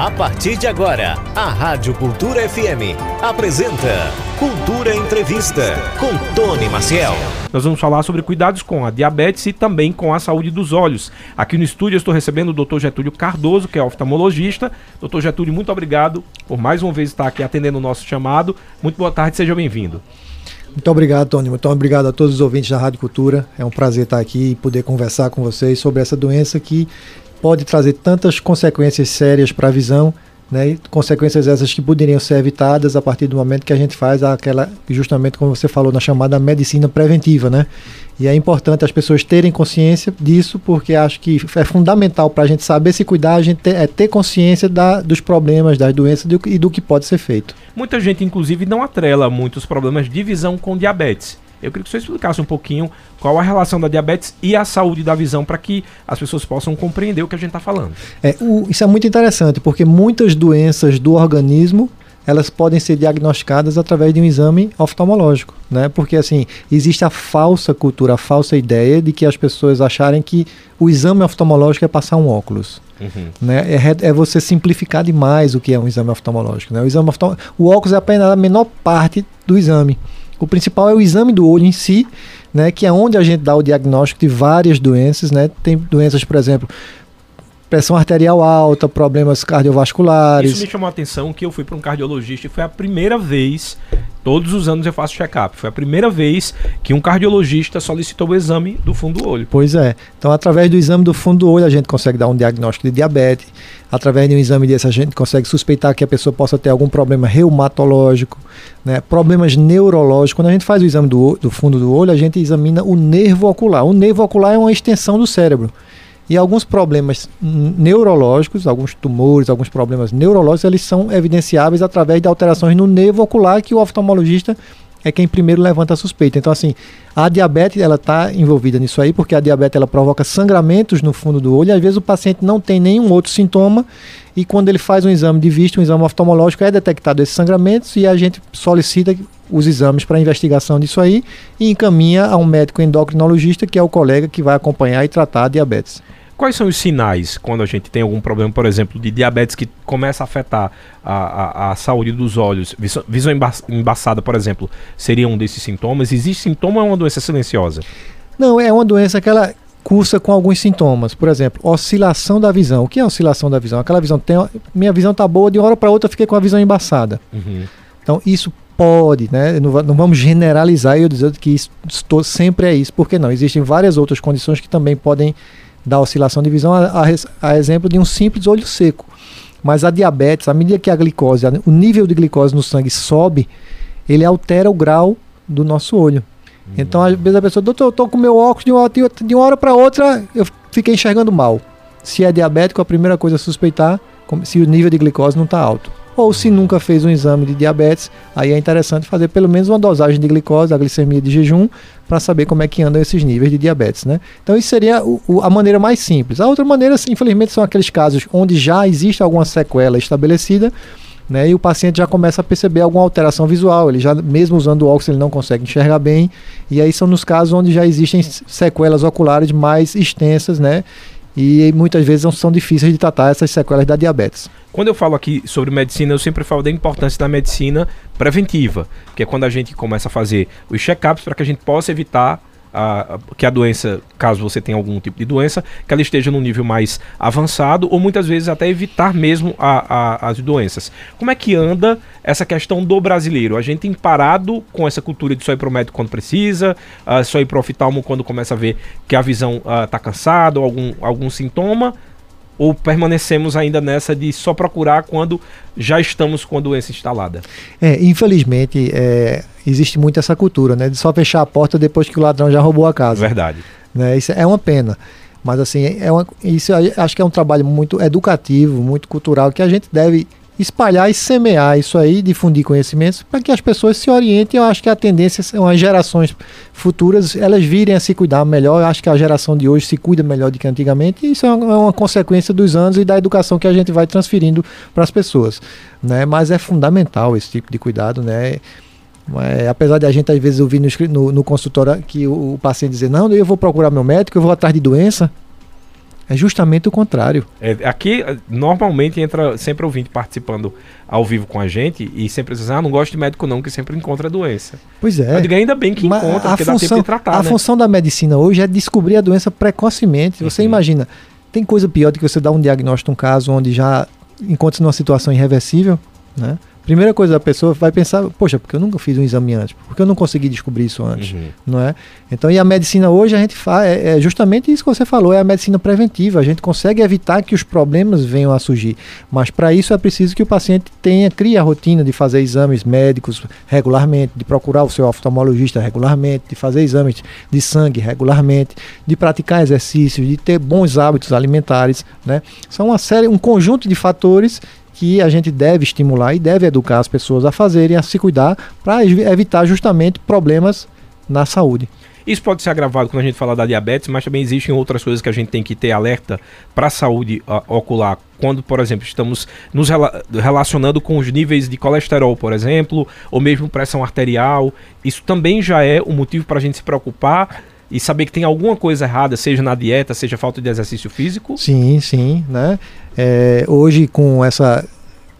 A partir de agora, a Rádio Cultura FM apresenta Cultura Entrevista com Tony Maciel. Nós vamos falar sobre cuidados com a diabetes e também com a saúde dos olhos. Aqui no estúdio eu estou recebendo o Dr. Getúlio Cardoso, que é oftalmologista. Dr. Getúlio, muito obrigado por mais uma vez estar aqui atendendo o nosso chamado. Muito boa tarde, seja bem-vindo. Muito obrigado, Tony. Muito obrigado a todos os ouvintes da Rádio Cultura. É um prazer estar aqui e poder conversar com vocês sobre essa doença que pode trazer tantas consequências sérias para a visão, né? consequências essas que poderiam ser evitadas a partir do momento que a gente faz aquela, justamente como você falou, na chamada medicina preventiva, né? E é importante as pessoas terem consciência disso, porque acho que é fundamental para a gente saber se cuidar, a gente ter, é ter consciência da, dos problemas, das doenças do, e do que pode ser feito. Muita gente, inclusive, não atrela muitos problemas de visão com diabetes. Eu queria que você explicasse um pouquinho qual a relação da diabetes e a saúde da visão para que as pessoas possam compreender o que a gente está falando. É, o, isso é muito interessante, porque muitas doenças do organismo elas podem ser diagnosticadas através de um exame oftalmológico, né? Porque assim existe a falsa cultura, a falsa ideia de que as pessoas acharem que o exame oftalmológico é passar um óculos, uhum. né? É, é, você simplificar demais o que é um exame oftalmológico, né? O exame oftalmo, o óculos é apenas a menor parte do exame. O principal é o exame do olho em si, né, que é onde a gente dá o diagnóstico de várias doenças, né? Tem doenças, por exemplo, pressão arterial alta, problemas cardiovasculares. Isso me chamou a atenção que eu fui para um cardiologista e foi a primeira vez, todos os anos eu faço check-up, foi a primeira vez que um cardiologista solicitou o exame do fundo do olho. Pois é. Então, através do exame do fundo do olho, a gente consegue dar um diagnóstico de diabetes. Através de um exame desse, a gente consegue suspeitar que a pessoa possa ter algum problema reumatológico, né? problemas neurológicos. Quando a gente faz o exame do, do fundo do olho, a gente examina o nervo ocular. O nervo ocular é uma extensão do cérebro. E alguns problemas neurológicos, alguns tumores, alguns problemas neurológicos, eles são evidenciáveis através de alterações no nervo ocular que o oftalmologista é quem primeiro levanta a suspeita. Então, assim, a diabetes ela está envolvida nisso aí, porque a diabetes ela provoca sangramentos no fundo do olho. Às vezes o paciente não tem nenhum outro sintoma e quando ele faz um exame de vista, um exame oftalmológico, é detectado esses sangramentos e a gente solicita os exames para investigação disso aí e encaminha a um médico endocrinologista, que é o colega que vai acompanhar e tratar a diabetes. Quais são os sinais quando a gente tem algum problema, por exemplo, de diabetes que começa a afetar a, a, a saúde dos olhos? Visão, visão embaçada, por exemplo, seria um desses sintomas? Existe sintoma ou é uma doença silenciosa? Não, é uma doença que ela cursa com alguns sintomas. Por exemplo, oscilação da visão. O que é oscilação da visão? Aquela visão tem. Minha visão tá boa, de uma hora para outra eu fiquei com a visão embaçada. Uhum. Então, isso pode, né? Não, não, vamos generalizar e eu dizer que isso estou, sempre é isso, porque não. Existem várias outras condições que também podem da oscilação de visão, a, a, a, exemplo de um simples olho seco. Mas a diabetes, à medida que a glicose, o nível de glicose no sangue sobe, ele altera o grau do nosso olho. Então, às vezes a pessoa, doutor, eu estou com meu óculos de uma, de uma hora para outra, eu fiquei enxergando mal. Se é diabético, a primeira coisa a suspeitar se o nível de glicose não está alto ou se nunca fez um exame de diabetes, aí é interessante fazer pelo menos uma dosagem de glicose, da glicemia de jejum, para saber como é que andam esses níveis de diabetes, né? Então isso seria o, o, a maneira mais simples. A outra maneira, infelizmente, são aqueles casos onde já existe alguma sequela estabelecida, né, e o paciente já começa a perceber alguma alteração visual, ele já mesmo usando óculos ele não consegue enxergar bem, e aí são nos casos onde já existem sequelas oculares mais extensas, né, e muitas vezes não são difíceis de tratar essas sequelas da diabetes. Quando eu falo aqui sobre medicina, eu sempre falo da importância da medicina preventiva, que é quando a gente começa a fazer os check-ups para que a gente possa evitar a, que a doença, caso você tenha algum tipo de doença, que ela esteja num nível mais avançado ou muitas vezes até evitar mesmo a, a, as doenças. Como é que anda essa questão do brasileiro? A gente tem parado com essa cultura de só ir para o médico quando precisa, uh, só ir para o oftalmo quando começa a ver que a visão está uh, cansada ou algum, algum sintoma, ou permanecemos ainda nessa de só procurar quando já estamos com a doença instalada? É, infelizmente, é, existe muito essa cultura, né? De só fechar a porta depois que o ladrão já roubou a casa. Verdade. Né? Isso é uma pena. Mas assim, é uma, isso acho que é um trabalho muito educativo, muito cultural, que a gente deve espalhar e semear isso aí, difundir conhecimentos para que as pessoas se orientem. Eu acho que a tendência são as gerações futuras elas virem a se cuidar melhor. Eu acho que a geração de hoje se cuida melhor do que antigamente. E isso é uma, é uma consequência dos anos e da educação que a gente vai transferindo para as pessoas, né? Mas é fundamental esse tipo de cuidado, né? É, apesar de a gente às vezes ouvir no, no, no consultório que o, o paciente dizer não, eu vou procurar meu médico, eu vou atrás de doença, É justamente o contrário. É, aqui, normalmente, entra sempre ouvinte participando ao vivo com a gente e sempre diz, ah, não gosto de médico não, que sempre encontra a doença. Pois é. Eu digo, ainda bem que Mas encontra, porque função, dá tempo de tratar, A né? função da medicina hoje é descobrir a doença precocemente. Você uhum. imagina, tem coisa pior do que você dar um diagnóstico um caso onde já encontra-se numa situação irreversível, né? Primeira coisa, a pessoa vai pensar, poxa, porque eu nunca fiz um exame antes, porque eu não consegui descobrir isso antes, uhum. não é? Então, e a medicina hoje a gente faz, é, é, justamente isso que você falou, é a medicina preventiva, a gente consegue evitar que os problemas venham a surgir, mas para isso é preciso que o paciente tenha, crie a rotina de fazer exames médicos regularmente, de procurar o seu oftalmologista regularmente, de fazer exames de sangue regularmente, de praticar exercícios, de ter bons hábitos alimentares, né? São uma série, um conjunto de fatores que a gente deve estimular e deve educar as pessoas a fazerem, a se cuidar, para evitar justamente problemas na saúde. Isso pode ser agravado quando a gente fala da diabetes, mas também existem outras coisas que a gente tem que ter alerta para a saúde uh, ocular. Quando, por exemplo, estamos nos rela relacionando com os níveis de colesterol, por exemplo, ou mesmo pressão arterial, isso também já é um motivo para a gente se preocupar e saber que tem alguma coisa errada, seja na dieta, seja falta de exercício físico? Sim, sim, né? É, hoje com essa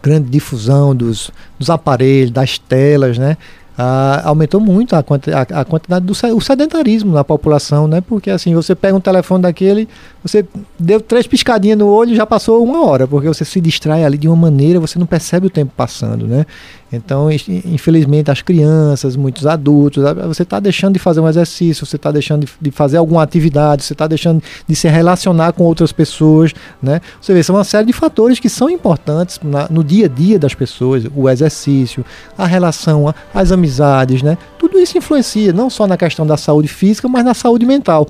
grande difusão dos, dos aparelhos, das telas, né? Ah, aumentou muito a, quanti a, a quantidade do o sedentarismo na população, né? Porque assim, você pega um telefone daquele, você deu três piscadinhas no olho e já passou uma hora, porque você se distrai ali de uma maneira, você não percebe o tempo passando, né? Então, infelizmente, as crianças, muitos adultos, você está deixando de fazer um exercício, você está deixando de, fazer alguma atividade, você está deixando de se relacionar com outras pessoas, né? Você vê, são uma série de fatores que são importantes no dia a dia das pessoas, o exercício, a relação, as amizades, né? Tudo isso influencia, não só na questão da saúde física, mas na saúde mental.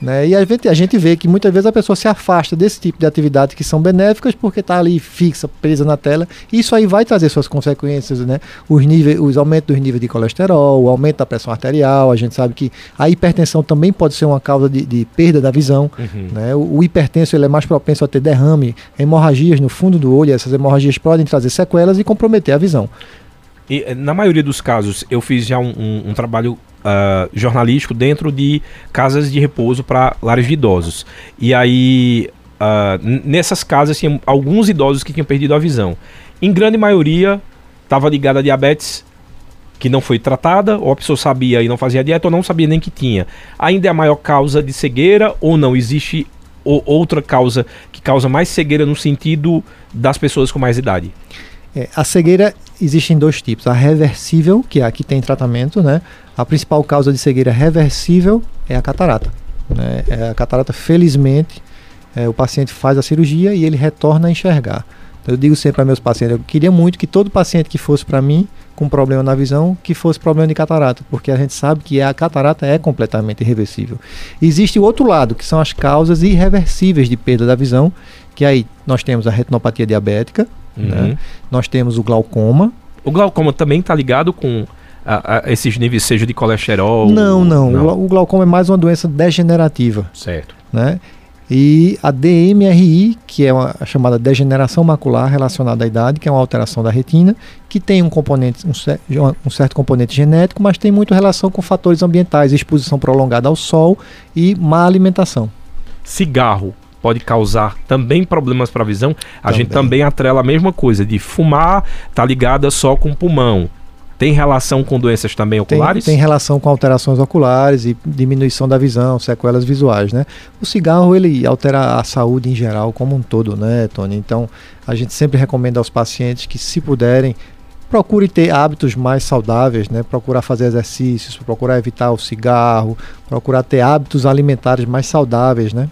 Né? E a gente, a gente vê que muitas vezes a pessoa se afasta desse tipo de atividades que são benéficas porque está ali fixa, presa na tela. E isso aí vai trazer suas consequências, né? Os, níveis, os aumentos dos níveis de colesterol, o aumento da pressão arterial. A gente sabe que a hipertensão também pode ser uma causa de, de perda da visão. Uhum. Né? O, o, hipertenso ele é mais propenso a ter derrame, hemorragias no fundo do olho. Essas hemorragias podem trazer sequelas e comprometer a visão. E, na maioria dos casos, eu fiz já um, um, um trabalho uh, jornalístico dentro de casas de repouso para lares de idosos. E aí, uh, nessas casas, tinha alguns idosos que tinham perdido a visão. Em grande maioria, estava ligada a diabetes que não foi tratada, ou a pessoa sabia e não fazia dieta, ou não sabia nem que tinha. Ainda é a maior causa de cegueira, ou não existe ou outra causa que causa mais cegueira no sentido das pessoas com mais idade? É, a cegueira existem dois tipos. A reversível, que é a que tem tratamento, né? A principal causa de cegueira reversível é a catarata. Né? É a catarata, felizmente, é, o paciente faz a cirurgia e ele retorna a enxergar. Então, eu digo sempre para meus pacientes, eu queria muito que todo paciente que fosse para mim com problema na visão, que fosse problema de catarata, porque a gente sabe que a catarata é completamente irreversível. Existe o outro lado, que são as causas irreversíveis de perda da visão, que aí nós temos a retinopatia diabética, uhum. né? nós temos o glaucoma. O glaucoma também está ligado com a, a esses níveis, seja de colesterol? Não, não, não. O glaucoma é mais uma doença degenerativa. Certo. Né? E a DMRI, que é uma a chamada degeneração macular relacionada à idade, que é uma alteração da retina, que tem um componente, um, um, certo componente genético, mas tem muito relação com fatores ambientais, exposição prolongada ao sol e má alimentação. Cigarro pode causar também problemas para a visão. A também. gente também atrela a mesma coisa de fumar, tá ligada só com o pulmão. Tem relação com doenças também oculares? Tem, tem, relação com alterações oculares e diminuição da visão, sequelas visuais, né? O cigarro, ele altera a saúde em geral como um todo, né, Tony? Então, a gente sempre recomenda aos pacientes que, se puderem, procure ter hábitos mais saudáveis, né? Procurar fazer exercícios, procurar evitar o cigarro, procurar ter hábitos alimentares mais saudáveis, né?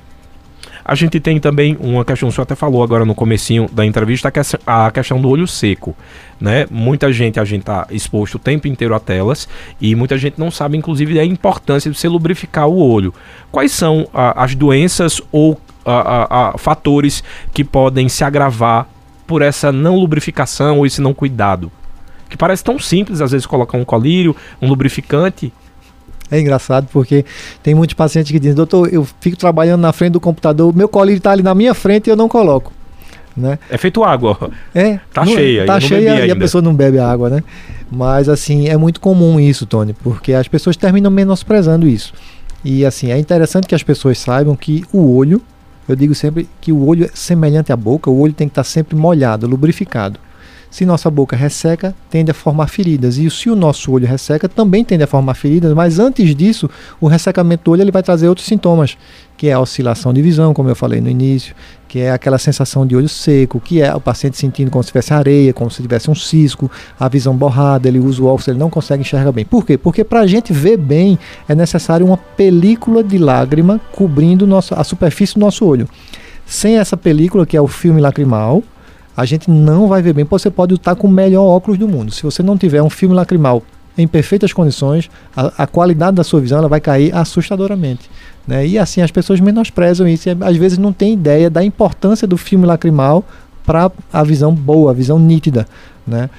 A gente tem também uma questão, o senhor até falou agora no comecinho da entrevista, a questão do olho seco. Né? Muita gente, a gente está exposto o tempo inteiro a telas e muita gente não sabe, inclusive, a importância de você lubrificar o olho. Quais são a, as doenças ou a, a, fatores que podem se agravar por essa não lubrificação ou esse não cuidado? Que parece tão simples, às vezes, colocar um colírio, um lubrificante, é engraçado porque tem muitos pacientes que dizem, doutor, eu fico trabalhando na frente do computador, meu colírio está ali na minha frente e eu não coloco. Né? É feito água. É. Tá não, cheia. Tá cheia e a pessoa não bebe água, né? Mas assim, é muito comum isso, Tony, porque as pessoas terminam menosprezando isso. E assim, é interessante que as pessoas saibam que o olho eu digo sempre que o olho é semelhante à boca, o olho tem que estar sempre molhado, lubrificado. Se nossa boca resseca, tende a formar feridas. E se o nosso olho resseca, também tende a formar feridas, mas antes disso, o ressecamento do olho ele vai trazer outros sintomas, que é a oscilação de visão, como eu falei no início, que é aquela sensação de olho seco, que é o paciente sentindo como se tivesse areia, como se tivesse um cisco, a visão borrada, ele usa o óculos, ele não consegue enxergar bem. Por quê? Porque para a gente ver bem é necessário uma película de lágrima cobrindo nosso, a superfície do nosso olho. Sem essa película, que é o filme lacrimal, a gente não vai ver bem. Você pode estar com o melhor óculos do mundo. Se você não tiver um filme lacrimal em perfeitas condições, a, a qualidade da sua visão ela vai cair assustadoramente. Né? E assim as pessoas menosprezam isso e às vezes não têm ideia da importância do filme lacrimal para a visão boa, a visão nítida. Né?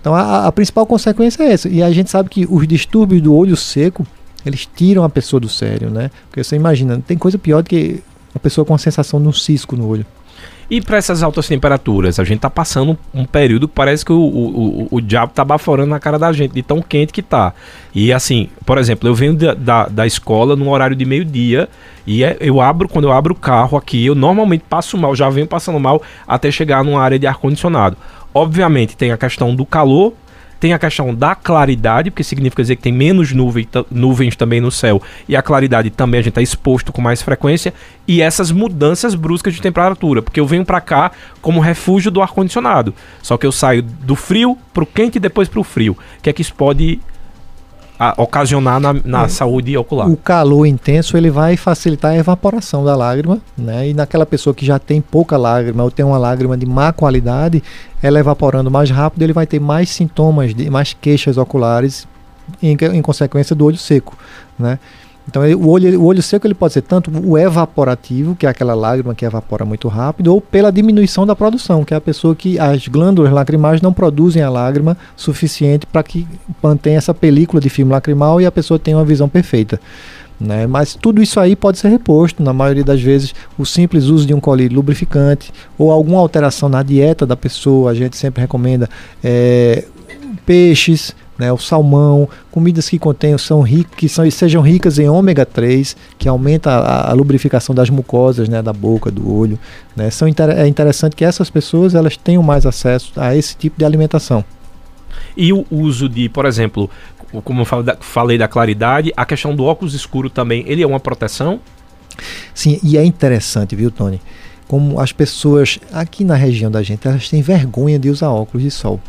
Então a, a, principal consequência é essa. E a gente sabe que os distúrbios do olho seco eles tiram a pessoa do sério, né? Porque você imagina, tem coisa pior do que a pessoa com a sensação de um cisco no olho. E para essas altas temperaturas, a gente tá passando um período que parece que o, o, o, o, diabo tá baforando na cara da gente, de tão quente que tá. E assim, por exemplo, eu venho da, da, da escola no horário de meio-dia e é, eu abro, quando eu abro o carro aqui, eu normalmente passo mal, já venho passando mal até chegar numa área de ar-condicionado. Obviamente tem a questão do calor, tem a questão da claridade, porque significa dizer que tem menos nuvem, nuvens também no céu, e a claridade também a gente está exposto com mais frequência, e essas mudanças bruscas de temperatura, porque eu venho para cá como refúgio do ar-condicionado. Só que eu saio do frio para o quente e depois para o frio. O que é que isso pode a, ocasionar na, na é. saúde ocular. O calor intenso ele vai facilitar a evaporação da lágrima, né? E naquela pessoa que já tem pouca lágrima ou tem uma lágrima de má qualidade, ela evaporando mais rápido, ele vai ter mais sintomas, de, mais queixas oculares em, em consequência do olho seco, né? Então o, olho, o olho seco ele pode ser tanto o evaporativo, que é aquela lágrima que evapora muito rápido, ou pela diminuição da produção, que é a pessoa que as glândulas lacrimais não produzem a lágrima suficiente para que mantenha essa película de filme lacrimal e a pessoa tenha uma visão perfeita. Né? Mas tudo isso aí pode ser reposto, na maioria das vezes, o simples uso de um colírio lubrificante ou alguma alteração na dieta da pessoa, a gente sempre recomenda é, peixes, né, o salmão, comidas que contenham são ricas, que são, sejam ricas em ômega 3, que aumenta a, a lubrificação das mucosas, né, da boca, do olho, né. São inter, é interessante que essas pessoas elas tenham mais acesso a esse tipo de alimentação. E o uso de, por exemplo, como eu falei da, falei da claridade, a questão do óculos escuro também, ele é uma proteção? Sim, e é interessante, viu, Tony? Como as pessoas aqui na região da gente, elas têm vergonha de usar óculos de sol.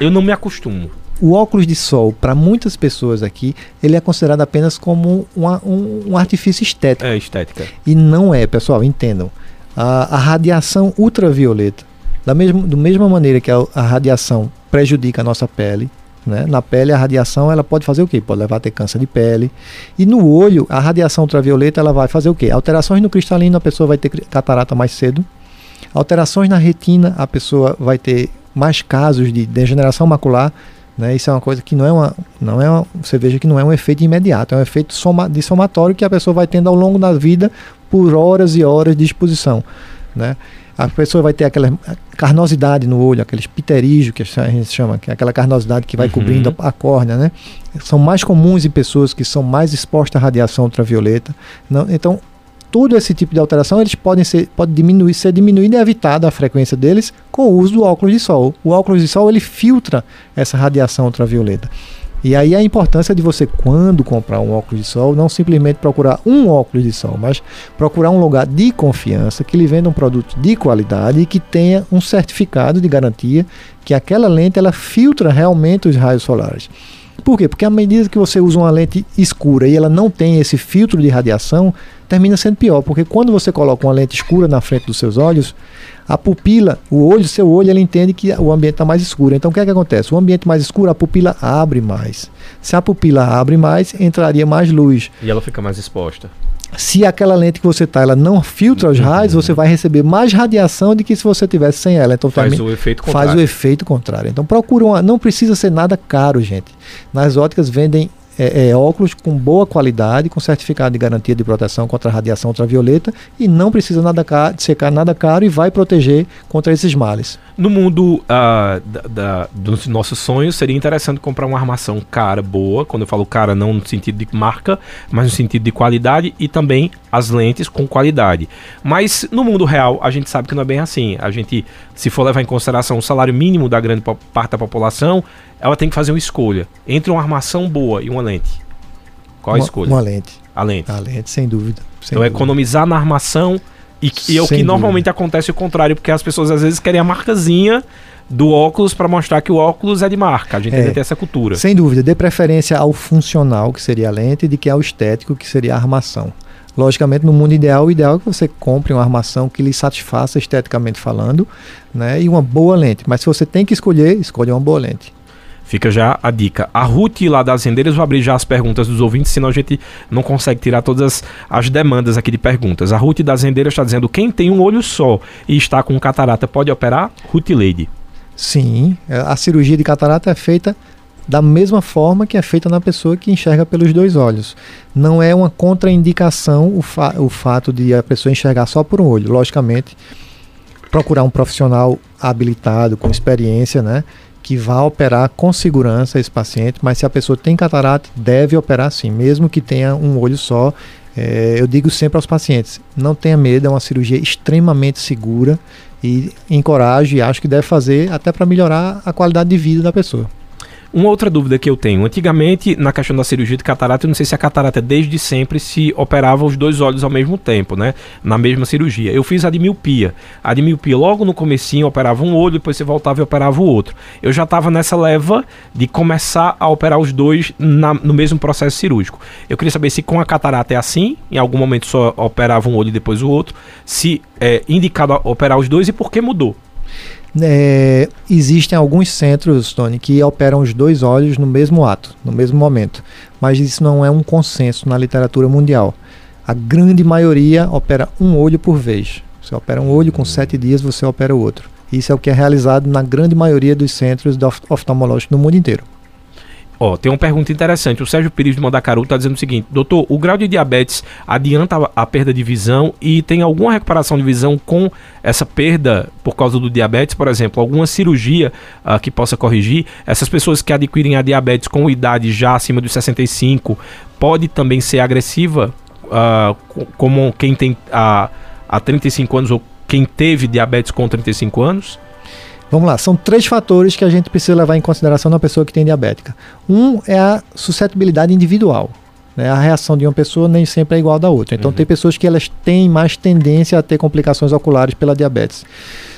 Eu não me acostumo o óculos de sol, para muitas pessoas aqui, ele é considerado apenas como uma, um, um, artifício estético. É, estética. E não é, pessoal, entendam. A, a radiação ultravioleta, da mesma, do mesma maneira que a, a radiação prejudica a nossa pele, né? Na pele, a radiação ela pode fazer o quê? Pode levar a ter câncer de pele. E no olho, a radiação ultravioleta ela vai fazer o quê? Alterações no cristalino, a pessoa vai ter catarata mais cedo. Alterações na retina, a pessoa vai ter mais casos de degeneração macular. Né? Isso é uma coisa que não é uma, não é uma, você veja que não é um efeito imediato, é um efeito soma, de somatório que a pessoa vai tendo ao longo da vida por horas e horas de exposição, né? A pessoa vai ter aquela carnosidade no olho, aqueles pterígio que a gente chama, que é aquela carnosidade que vai uhum. cobrindo a, a córnea, né? São mais comuns em pessoas que são mais expostas à radiação ultravioleta. Não, então, todo esse tipo de alteração eles podem ser pode diminuir ser diminuído e evitada a frequência deles com o uso do óculos de sol. O óculos de sol ele filtra essa radiação ultravioleta. E aí a importância de você quando comprar um óculos de sol não simplesmente procurar um óculos de sol, mas procurar um lugar de confiança que lhe venda um produto de qualidade e que tenha um certificado de garantia que aquela lente ela filtra realmente os raios solares. Por quê? Porque à medida que você usa uma lente escura e ela não tem esse filtro de radiação, termina sendo pior, porque quando você coloca uma lente escura na frente dos seus olhos, a pupila, o olho, seu olho, ele entende que o ambiente está mais escuro. Então o que é que acontece? O ambiente mais escuro, a pupila abre mais. Se a pupila abre mais, entraria mais luz. E ela fica mais exposta. Se aquela lente que você está, ela não filtra os raios, uhum. você vai receber mais radiação do que se você tivesse sem ela. Então faz o efeito contrário. Faz o efeito contrário. Então procura uma, não precisa ser nada caro, gente. Nas óticas vendem é, é, óculos com boa qualidade, com certificado de garantia de proteção contra a radiação ultravioleta e não precisa nada caro, de secar nada caro e vai proteger contra esses males. No mundo uh, da, da, dos nossos sonhos, seria interessante comprar uma armação cara, boa. Quando eu falo cara, não no sentido de marca, mas no sentido de qualidade e também as lentes com qualidade. Mas no mundo real, a gente sabe que não é bem assim. A gente, se for levar em consideração o salário mínimo da grande parte da população, ela tem que fazer uma escolha entre uma armação boa e uma lente. Qual a uma, escolha? Uma lente. A lente. A lente, sem dúvida. Sem então, dúvida. economizar na armação e, e é o que dúvida. normalmente acontece o contrário, porque as pessoas às vezes querem a marcazinha do óculos para mostrar que o óculos é de marca. A gente é, tem essa cultura. Sem dúvida, dê preferência ao funcional, que seria a lente, de que ao estético, que seria a armação. Logicamente, no mundo ideal, o ideal é que você compre uma armação que lhe satisfaça esteticamente falando, né, e uma boa lente. Mas se você tem que escolher, escolha uma boa lente. Fica já a dica. A Ruth lá das rendeiras, vou abrir já as perguntas dos ouvintes, senão a gente não consegue tirar todas as, as demandas aqui de perguntas. A Ruth das rendeiras está dizendo: quem tem um olho só e está com catarata pode operar? Ruth Lady. Sim, é, a cirurgia de catarata é feita da mesma forma que é feita na pessoa que enxerga pelos dois olhos. Não é uma contraindicação o, fa o fato de a pessoa enxergar só por um olho. Logicamente, procurar um profissional habilitado, com experiência, né? Que vá operar com segurança esse paciente, mas se a pessoa tem catarata, deve operar sim, mesmo que tenha um olho só. É, eu digo sempre aos pacientes: não tenha medo, é uma cirurgia extremamente segura e encoraje e acho que deve fazer até para melhorar a qualidade de vida da pessoa. Uma outra dúvida que eu tenho, antigamente na questão da cirurgia de catarata, eu não sei se a catarata desde sempre se operava os dois olhos ao mesmo tempo, né? Na mesma cirurgia. Eu fiz a de miopia. A de miopia logo no comecinho operava um olho, depois você voltava e operava o outro. Eu já estava nessa leva de começar a operar os dois na, no mesmo processo cirúrgico. Eu queria saber se com a catarata é assim, em algum momento só operava um olho e depois o outro, se é indicado operar os dois e por que mudou. É, existem alguns centros, Tony, que operam os dois olhos no mesmo ato, no mesmo momento. Mas isso não é um consenso na literatura mundial. A grande maioria opera um olho por vez. Você opera um olho, com sete dias você opera o outro. Isso é o que é realizado na grande maioria dos centros oftalmológicos no mundo inteiro. Ó, tem uma pergunta interessante. O Sérgio Pires de Mandacaru está dizendo o seguinte: Doutor, o grau de diabetes adianta a perda de visão e tem alguma recuperação de visão com essa perda por causa do diabetes? Por exemplo, alguma cirurgia uh, que possa corrigir? Essas pessoas que adquirem a diabetes com idade já acima dos 65 pode também ser agressiva, uh, como quem tem a, a 35 anos ou quem teve diabetes com 35 anos? Vamos lá, são três fatores que a gente precisa levar em consideração na pessoa que tem diabética. Um é a suscetibilidade individual. Né? A reação de uma pessoa nem sempre é igual da outra. Então, uhum. tem pessoas que elas têm mais tendência a ter complicações oculares pela diabetes.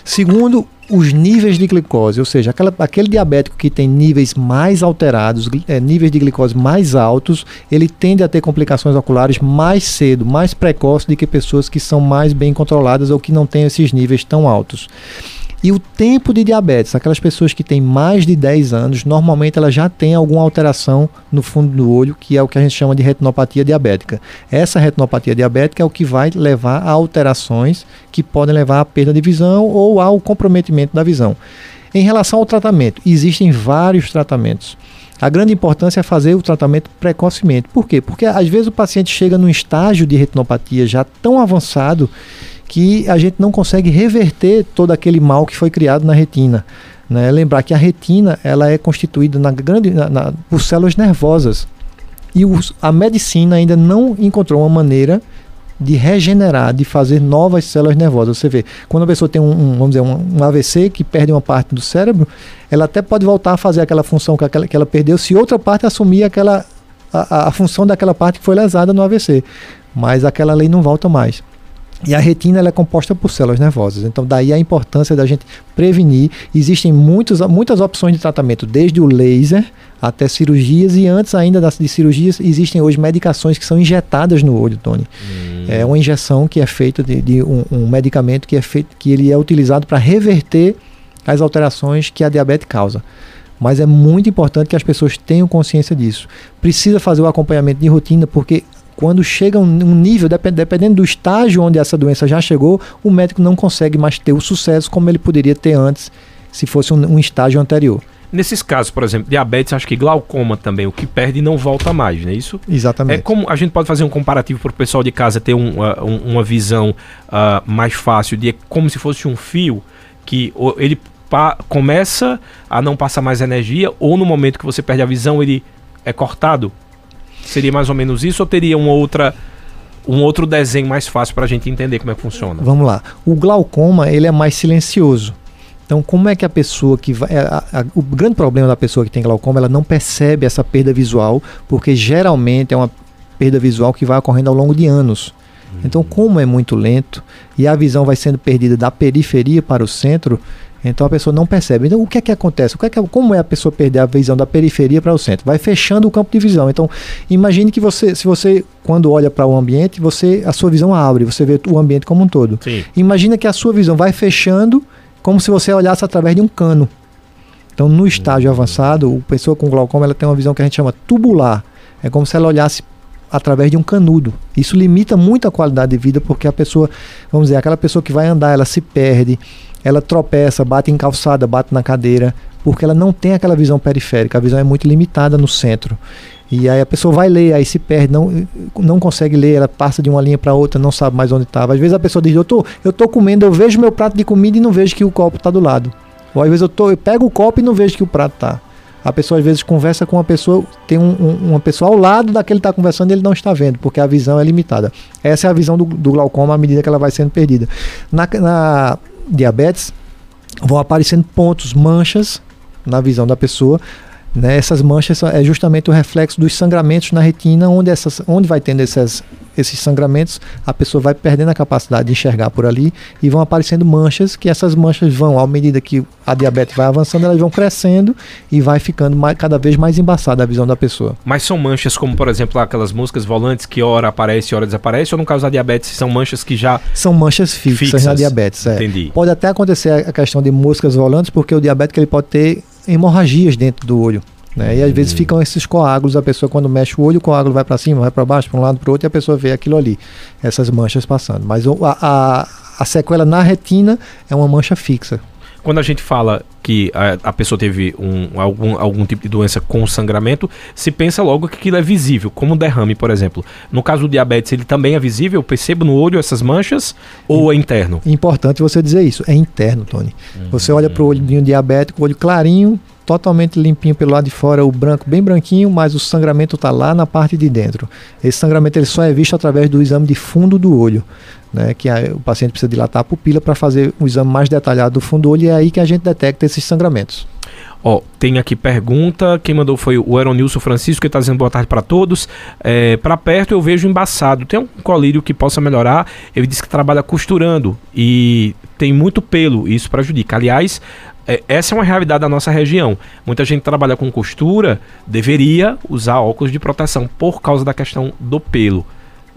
Segundo, os níveis de glicose, ou seja, aquela, aquele diabético que tem níveis mais alterados, é, níveis de glicose mais altos, ele tende a ter complicações oculares mais cedo, mais precoce do que pessoas que são mais bem controladas ou que não têm esses níveis tão altos. E o tempo de diabetes, aquelas pessoas que têm mais de 10 anos, normalmente elas já têm alguma alteração no fundo do olho, que é o que a gente chama de retinopatia diabética. Essa retinopatia diabética é o que vai levar a alterações que podem levar à perda de visão ou ao comprometimento da visão. Em relação ao tratamento, existem vários tratamentos. A grande importância é fazer o tratamento precocemente. Por quê? Porque às vezes o paciente chega num estágio de retinopatia já tão avançado que a gente não consegue reverter todo aquele mal que foi criado na retina. Né? Lembrar que a retina ela é constituída na grande, na, na, por células nervosas. E os, a medicina ainda não encontrou uma maneira de regenerar, de fazer novas células nervosas. Você vê, quando a pessoa tem um, um vamos dizer, um, um, AVC que perde uma parte do cérebro, ela até pode voltar a fazer aquela função que, aquela, que ela perdeu se outra parte assumir aquela, a, a função daquela parte que foi lesada no AVC. Mas aquela lei não volta mais. E a retina ela é composta por células nervosas. Então, daí a importância da gente prevenir. Existem muitos, muitas opções de tratamento, desde o laser até cirurgias. E antes ainda das, de cirurgias, existem hoje medicações que são injetadas no olho, Tony. Hum. É uma injeção que é feita de, de um, um, medicamento que é feito, que ele é utilizado para reverter as alterações que a diabetes causa. Mas é muito importante que as pessoas tenham consciência disso. Precisa fazer o acompanhamento de rotina, porque quando chega um, nível, dependendo do estágio onde essa doença já chegou, o médico não consegue mais ter o sucesso como ele poderia ter antes, se fosse um, um estágio anterior. Nesses casos, por exemplo, diabetes, acho que glaucoma também, o que perde não volta mais, não é isso? Exatamente. É como a gente pode fazer um comparativo para o pessoal de casa ter um, uh, um, uma visão uh, mais fácil de como se fosse um fio que ele começa a não passar mais energia ou no momento que você perde a visão ele é cortado? Seria mais ou menos isso ou teria uma outra um outro desenho mais fácil para a gente entender como é que funciona? Vamos lá. O glaucoma ele é mais silencioso. Então, como é que a pessoa que vai. A, a, o grande problema da pessoa que tem glaucoma, ela não percebe essa perda visual, porque geralmente é uma perda visual que vai ocorrendo ao longo de anos. Então, como é muito lento e a visão vai sendo perdida da periferia para o centro, então a pessoa não percebe. Então, o que é que acontece? O que é que, como é a pessoa perder a visão da periferia para o centro? Vai fechando o campo de visão. Então, imagine que você, se você, quando olha para o ambiente, você, a sua visão abre, você vê o ambiente como um todo. Sim. Imagina que a sua visão vai fechando como se você olhasse através de um cano. Então, no estágio avançado, a pessoa com glaucoma ela tem uma visão que a gente chama tubular. É como se ela olhasse através de um canudo. Isso limita muito a qualidade de vida porque a pessoa, vamos dizer, aquela pessoa que vai andar, ela se perde, ela tropeça, bate em calçada, bate na cadeira, porque ela não tem aquela visão periférica, a visão é muito limitada no centro. E aí a pessoa vai ler, aí se perde, não, não consegue ler, ela passa de uma linha para outra, não sabe mais onde estava. Às vezes a pessoa diz: eu tô, eu tô comendo, eu vejo meu prato de comida e não vejo que o copo está do lado. Ou às vezes eu, tô, eu pego o copo e não vejo que o prato está. A pessoa às vezes conversa com uma pessoa, tem um, um, uma pessoa ao lado daquele que está conversando e ele não está vendo, porque a visão é limitada. Essa é a visão do, do glaucoma à medida que ela vai sendo perdida. Na, na diabetes, vão aparecendo pontos, manchas na visão da pessoa, né? Essas manchas é justamente o reflexo dos sangramentos na retina, onde, essas, onde vai tendo essas, esses sangramentos, a pessoa vai perdendo a capacidade de enxergar por ali e vão aparecendo manchas, que essas manchas vão, à medida que a diabetes vai avançando, elas vão crescendo e vai ficando mais, cada vez mais embaçada a visão da pessoa. Mas são manchas como, por exemplo, aquelas músicas volantes que hora aparece e hora desaparece, ou no caso da diabetes são manchas que já... São manchas fixas, fixas. na diabetes, é. Entendi. Pode até acontecer a questão de músicas volantes, porque o diabético ele pode ter hemorragias dentro do olho. Né? E às vezes hum. ficam esses coágulos, a pessoa quando mexe o olho, o coágulo vai para cima, vai para baixo, para um lado, para o outro, e a pessoa vê aquilo ali, essas manchas passando. Mas a, a, a sequela na retina é uma mancha fixa. Quando a gente fala que a, a pessoa teve um, algum, algum tipo de doença com sangramento, se pensa logo que aquilo é visível, como um derrame, por exemplo. No caso do diabetes, ele também é visível? Eu percebo no olho essas manchas ou é interno? Importante você dizer isso. É interno, Tony. Uhum. Você olha para o olho de um diabético, olho clarinho, totalmente limpinho pelo lado de fora, o branco bem branquinho, mas o sangramento está lá na parte de dentro. Esse sangramento ele só é visto através do exame de fundo do olho, né, que a, o paciente precisa dilatar a pupila para fazer um exame mais detalhado do fundo do olho e é aí que a gente detecta esses sangramentos. Ó, tem aqui pergunta. Quem mandou foi o Aeronilson Francisco, que está dizendo boa tarde para todos. É, para perto eu vejo embaçado. Tem um colírio que possa melhorar. Ele disse que trabalha costurando e tem muito pelo. Isso prejudica. Aliás, é, essa é uma realidade da nossa região. Muita gente trabalha com costura, deveria usar óculos de proteção por causa da questão do pelo.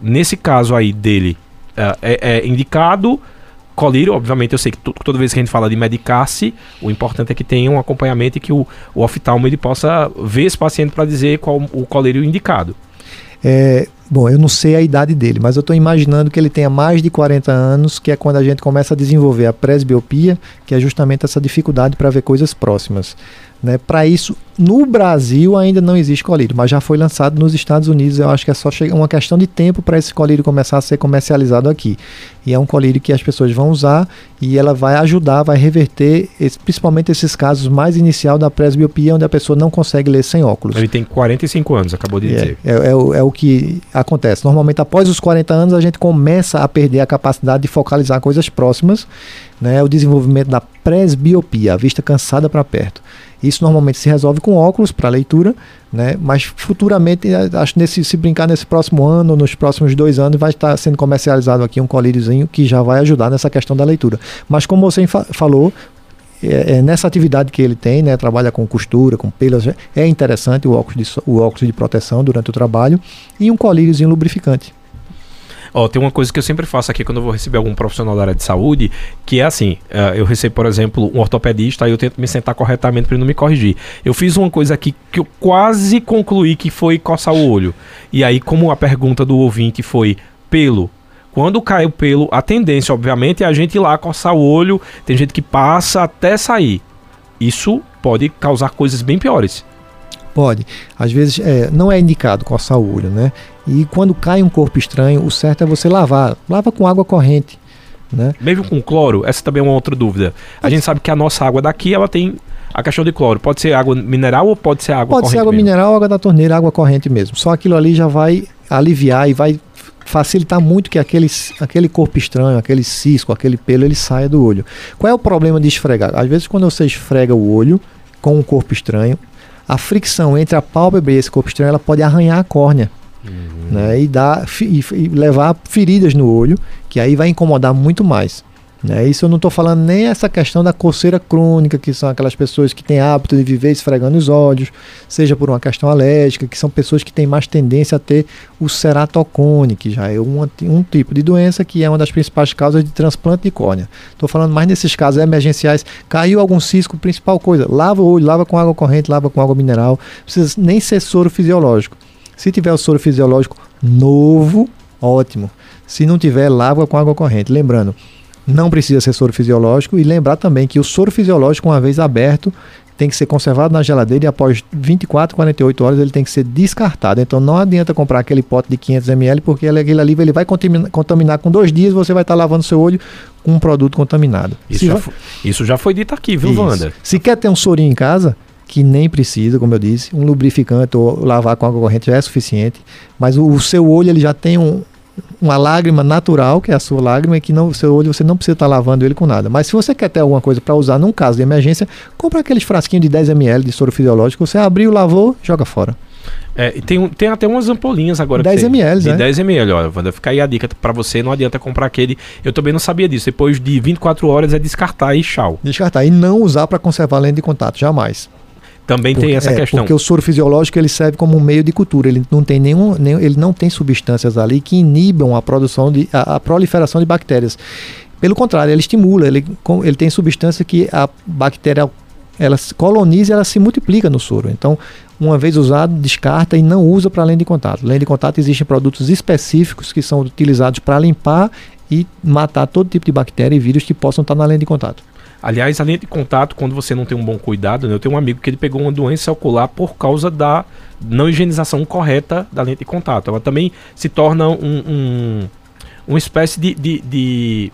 Nesse caso aí dele, é, é, é indicado colírio, obviamente eu sei que toda vez que a gente fala de medicar-se, o importante é que tenha um acompanhamento e que o, o oftalmo ele possa ver esse paciente para dizer qual o colírio indicado. É, Bom, eu não sei a idade dele, mas eu estou imaginando que ele tenha mais de 40 anos, que é quando a gente começa a desenvolver a presbiopia, que é justamente essa dificuldade para ver coisas próximas. Né? Para isso, no Brasil ainda não existe colírio, mas já foi lançado nos Estados Unidos. Eu acho que é só uma questão de tempo para esse colírio começar a ser comercializado aqui. E é um colírio que as pessoas vão usar e ela vai ajudar, vai reverter, esse, principalmente esses casos mais inicial da presbiopia, onde a pessoa não consegue ler sem óculos. Ele tem 45 anos, acabou de é, dizer. É, é, o, é o que acontece. Normalmente, após os 40 anos, a gente começa a perder a capacidade de focalizar coisas próximas, né? o desenvolvimento da presbiopia, a vista cansada para perto. Isso normalmente se resolve com óculos para leitura, né? mas futuramente, eh, acho nesse, se brincar nesse próximo ano, nos próximos dois anos, vai estar sendo comercializado aqui um colíriozinho que já vai ajudar nessa questão da leitura. Mas como você fa falou, é, é, nessa atividade que ele tem, né, trabalha com costura, com pelas, é interessante o óculos, de, o óculos de proteção durante o trabalho e um colíriozinho lubrificante. Ó, tem uma coisa que eu sempre faço aqui quando eu vou receber algum profissional da área de saúde, que é assim, uh, eu recebo, por exemplo, um ortopedista, aí eu tento me sentar corretamente para ele não me corrigir. Eu fiz uma coisa aqui que eu quase concluí que foi coçar o olho. E aí, como a pergunta do ouvinte foi pelo, quando cai o pelo, a tendência, obviamente, é a gente ir lá coçar o olho. Tem gente que passa até sair. Isso pode causar coisas bem piores. Pode. Às vezes é, não é indicado coçar o olho, né? E quando cai um corpo estranho, o certo é você lavar. Lava com água corrente. Né? Mesmo com cloro, essa também é uma outra dúvida. A gente sabe que a nossa água daqui, ela tem a questão de cloro. Pode ser água mineral ou pode ser água pode corrente? Pode ser água mesmo? mineral, água da torneira, água corrente mesmo. Só aquilo ali já vai aliviar e vai facilitar muito que aquele, aquele corpo estranho, aquele cisco, aquele pelo, ele saia do olho. Qual é o problema de esfregar? Às vezes quando você esfrega o olho com um corpo estranho, a fricção entre a pálpebra e esse corpo estranho, ela pode arranhar a córnea. Uhum. Né, e, dar, e, e levar feridas no olho, que aí vai incomodar muito mais. Né? Isso eu não estou falando nem essa questão da coceira crônica, que são aquelas pessoas que têm hábito de viver esfregando os olhos, seja por uma questão alérgica, que são pessoas que têm mais tendência a ter o ceratocone, que já é um, um tipo de doença que é uma das principais causas de transplante de córnea. Estou falando mais nesses casos emergenciais. Caiu algum cisco, principal coisa, lava o olho, lava com água corrente, lava com água mineral. Precisa nem ser soro fisiológico. Se tiver o soro fisiológico novo, ótimo. Se não tiver, lava com água corrente. Lembrando, não precisa ser soro fisiológico e lembrar também que o soro fisiológico, uma vez aberto, tem que ser conservado na geladeira e após 24, 48 horas ele tem que ser descartado. Então não adianta comprar aquele pote de 500 ml porque aquele ali ele vai contaminar, contaminar com dois dias você vai estar lavando seu olho com um produto contaminado. Isso, já, foi, isso já foi dito aqui, viu. Wanda? Se quer ter um sorinho em casa, que nem precisa, como eu disse, um lubrificante ou lavar com água corrente já é suficiente, mas o, o seu olho ele já tem um, uma lágrima natural, que é a sua lágrima, e que não, seu olho você não precisa estar tá lavando ele com nada. Mas se você quer ter alguma coisa para usar num caso de emergência, compra aqueles frasquinhos de 10 ml de soro fisiológico, você abriu, lavou, joga fora. É, tem, tem até umas ampolinhas agora. 10 ml, De né? 10 ml, olha, Wanda, fica aí a dica para você, não adianta comprar aquele. Eu também não sabia disso. Depois de 24 horas é descartar e tchau. Descartar e não usar para conservar lente de contato, jamais. Também porque, tem essa é, questão. Porque o soro fisiológico ele serve como um meio de cultura. Ele não tem nenhum, nenhum ele não tem substâncias ali que inibam a produção de a, a proliferação de bactérias. Pelo contrário, ele estimula. Ele, ele tem substância que a bactéria ela coloniza e ela se multiplica no soro. Então, uma vez usado, descarta e não usa para lente de contato. Lente de contato existem produtos específicos que são utilizados para limpar e matar todo tipo de bactéria e vírus que possam estar na lente de contato. Aliás, a lente de contato, quando você não tem um bom cuidado, né? eu tenho um amigo que ele pegou uma doença ocular por causa da não higienização correta da lente de contato. Ela também se torna um, um uma espécie de, de, de,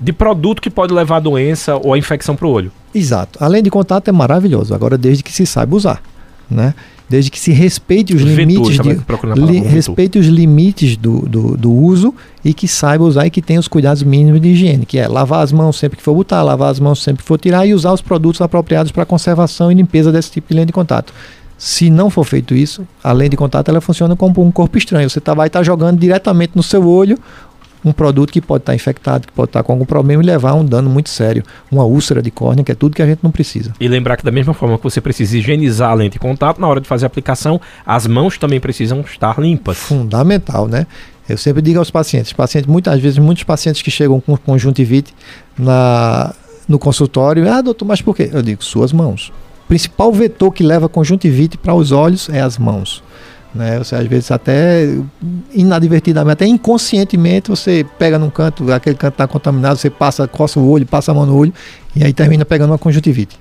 de, produto que pode levar a doença ou a infecção para o olho. Exato. A lente de contato é maravilhoso, agora desde que se saiba usar. Né? desde que se respeite os limites de, li, respeite os limites do, do, do, uso e que saiba usar e que tenha os cuidados mínimos de higiene, que é lavar as mãos sempre que for botar, lavar as mãos sempre que for tirar e usar os produtos apropriados para conservação e limpeza desse tipo de lente de contato. Se não for feito isso, a lente de contato ela funciona como um corpo estranho. Você tá, vai estar tá jogando diretamente no seu olho um produto que pode estar infectado, que pode estar com algum problema e levar a um dano muito sério, uma úlcera de córnea, que é tudo que a gente não precisa. E lembrar que da mesma forma que você precisa higienizar a lente de contato, na hora de fazer a aplicação, as mãos também precisam estar limpas. Fundamental, né? Eu sempre digo aos pacientes, pacientes muitas vezes, muitos pacientes que chegam com conjuntivite na, no consultório, ah, doutor, mas por quê? Eu digo, suas mãos. O principal vetor que leva conjuntivite para os olhos é as mãos. Né? Você às vezes até inadvertidamente, até inconscientemente, você pega num canto, aquele canto está contaminado, você passa, coça o olho, passa a mão no olho e aí termina pegando uma conjuntivite.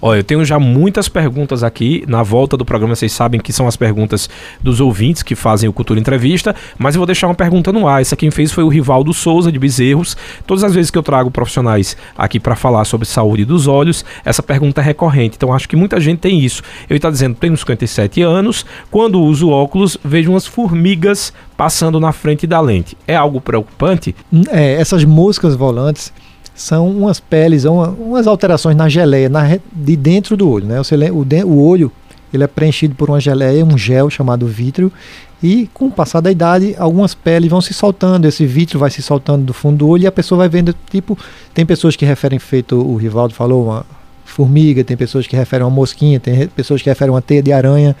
Olha, eu tenho já muitas perguntas aqui. Na volta do programa, vocês sabem que são as perguntas dos ouvintes que fazem o Cultura Entrevista, mas eu vou deixar uma pergunta no ar. Essa quem fez foi o Rivaldo Souza, de Bezerros. Todas as vezes que eu trago profissionais aqui para falar sobre saúde dos olhos, essa pergunta é recorrente. Então acho que muita gente tem isso. Ele está dizendo: tenho 57 anos, quando uso óculos, vejo umas formigas passando na frente da lente. É algo preocupante? É, essas moscas volantes são umas peles, uma, umas alterações na geleia, na, de dentro do olho. Né? Você, o, o olho ele é preenchido por uma geleia, um gel chamado vítreo, e com o passar da idade, algumas peles vão se soltando, esse vítreo vai se soltando do fundo do olho e a pessoa vai vendo, tipo, tem pessoas que referem, feito o Rivaldo falou, uma formiga, tem pessoas que referem uma mosquinha, tem pessoas que referem uma teia de aranha.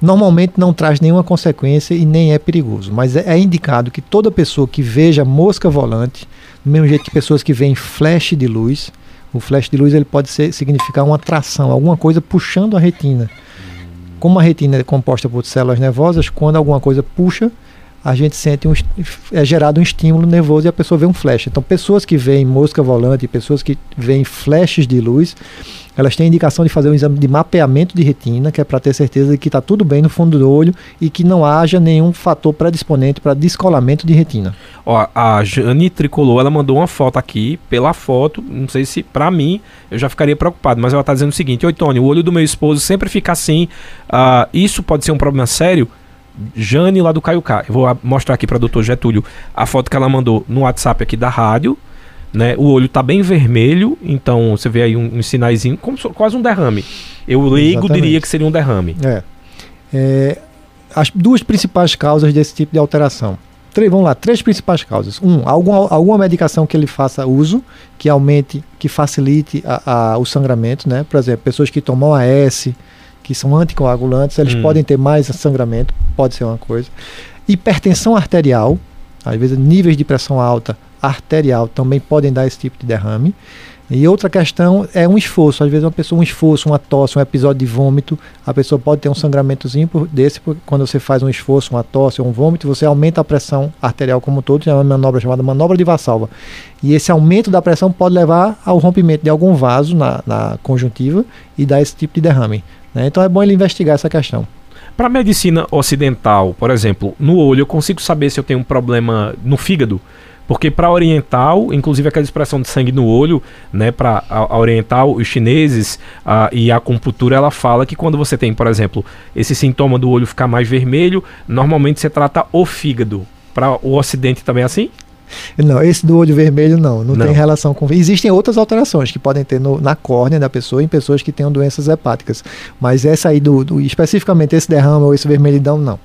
Normalmente não traz nenhuma consequência e nem é perigoso, mas é, é indicado que toda pessoa que veja mosca volante, do mesmo jeito que pessoas que veem flash de luz, o flash de luz ele pode ser, significar uma atração, alguma coisa puxando a retina. Como a retina é composta por células nervosas, quando alguma coisa puxa, a gente sente um, é gerado um estímulo nervoso e a pessoa vê um flash. Então, pessoas que veem mosca volante, pessoas que veem flashes de luz, elas têm indicação de fazer um exame de mapeamento de retina, que é para ter certeza de que está tudo bem no fundo do olho e que não haja nenhum fator predisponente para descolamento de retina. Ó, a Jane Tricolor, ela mandou uma foto aqui, pela foto, não sei se para mim eu já ficaria preocupado, mas ela está dizendo o seguinte: Oi, Tony, o olho do meu esposo sempre fica assim, uh, isso pode ser um problema sério? Jane lá do Caio K. Eu vou mostrar aqui para o doutor Getúlio a foto que ela mandou no WhatsApp aqui da rádio né? O olho está bem vermelho, então você vê aí uns um, sinaizinho, como quase um derrame. Eu leigo Exatamente. diria que seria um derrame. É. é. As duas principais causas desse tipo de alteração. Três, vamos lá, três principais causas. Um, alguma, alguma medicação que ele faça uso, que aumente, que facilite a, a, o sangramento, né? Por exemplo, pessoas que tomam AS, que são anticoagulantes, eles hum. podem ter mais sangramento, pode ser uma coisa. Hipertensão arterial, às vezes níveis de pressão alta arterial também podem dar esse tipo de derrame. E outra questão é um esforço. Às vezes uma pessoa, um esforço, uma tosse, um episódio de vômito, a pessoa pode ter um sangramentozinho desse, quando você faz um esforço, uma tosse ou um vômito, você aumenta a pressão arterial como um todo, é uma manobra chamada manobra de Vassalva. E esse aumento da pressão pode levar ao rompimento de algum vaso na, na conjuntiva e dar esse tipo de derrame. Né? Então é bom ele investigar essa questão. Para a medicina ocidental, por exemplo, no olho, eu consigo saber se eu tenho um problema no fígado. Porque para oriental, inclusive aquela expressão de sangue no olho, né, para a, oriental, os chineses a, e a acupuntura, ela fala que quando você tem, por exemplo, esse sintoma do olho ficar mais vermelho, normalmente você trata o fígado. Para o ocidente também é assim? Não, esse do olho vermelho não, não, não. tem relação com. Existem outras alterações que podem ter no, na córnea da pessoa em pessoas que tenham doenças hepáticas. Mas essa aí, do, do especificamente esse derrame ou esse vermelhidão, não.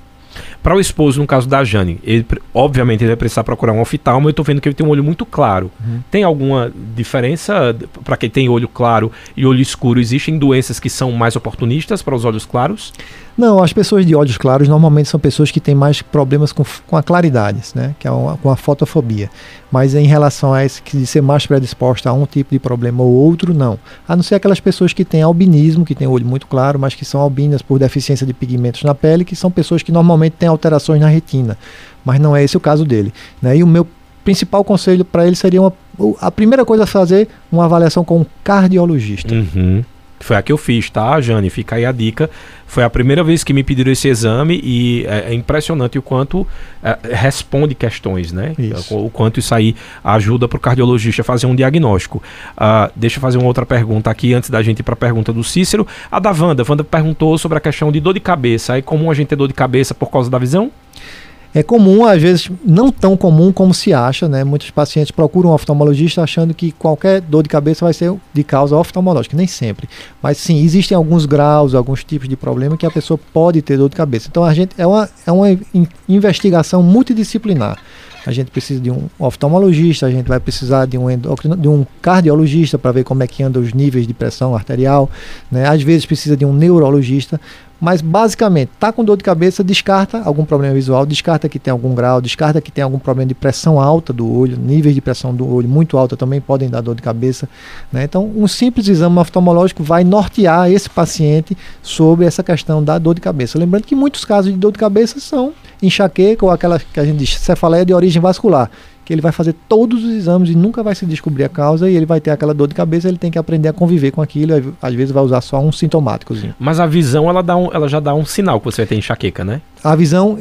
Para o esposo, no caso da Jane, ele, obviamente ele vai precisar procurar um oftalmo. Eu estou vendo que ele tem um olho muito claro. Uhum. Tem alguma diferença para quem tem olho claro e olho escuro? Existem doenças que são mais oportunistas para os olhos claros? Não, as pessoas de olhos claros normalmente são pessoas que têm mais problemas com, com a claridade, né? que é uma, com a fotofobia. Mas em relação a esse de ser mais predisposta a um tipo de problema ou outro, não. A não ser aquelas pessoas que têm albinismo, que têm olho muito claro, mas que são albinas por deficiência de pigmentos na pele, que são pessoas que normalmente têm alterações na retina. Mas não é esse o caso dele. Né? E o meu principal conselho para ele seria uma, a primeira coisa a fazer uma avaliação com um cardiologista. Uhum. Foi a que eu fiz, tá, Jane? Fica aí a dica. Foi a primeira vez que me pediram esse exame e é, é impressionante o quanto é, responde questões, né? O, o, quanto isso aí ajuda para o cardiologista fazer um diagnóstico. Uh, deixa eu fazer uma outra pergunta aqui antes da gente ir para a pergunta do Cícero. A da Wanda. Wanda perguntou sobre a questão de dor de cabeça. É comum a gente ter dor de cabeça por causa da visão? É comum, às vezes não tão comum como se acha, né? Muitos pacientes procuram um oftalmologista achando que qualquer dor de cabeça vai ser de causa oftalmológica, nem sempre. Mas sim, existem alguns graus, alguns tipos de problema que a pessoa pode ter dor de cabeça. Então a gente é uma, é uma investigação multidisciplinar. A gente precisa de um oftalmologista, a gente vai precisar de um, de um cardiologista para ver como é que anda os níveis de pressão arterial, né? Às vezes precisa de um neurologista, mas basicamente, tá com dor de cabeça, descarta algum problema visual, descarta que tem algum grau, descarta que tem algum problema de pressão alta do olho, níveis de pressão do olho muito alta também podem dar dor de cabeça. Né? Então, um simples exame oftalmológico vai nortear esse paciente sobre essa questão da dor de cabeça. Lembrando que muitos casos de dor de cabeça são enxaqueca ou aquela que a gente diz cefaleia de origem vascular que ele vai fazer todos os exames e nunca vai se descobrir a causa e ele vai ter aquela dor de cabeça, ele tem que aprender a conviver com aquilo, às vezes vai usar só um sintomáticozinho. Mas a visão, ela, dá um, ela já dá um sinal que você vai ter enxaqueca, né? A visão,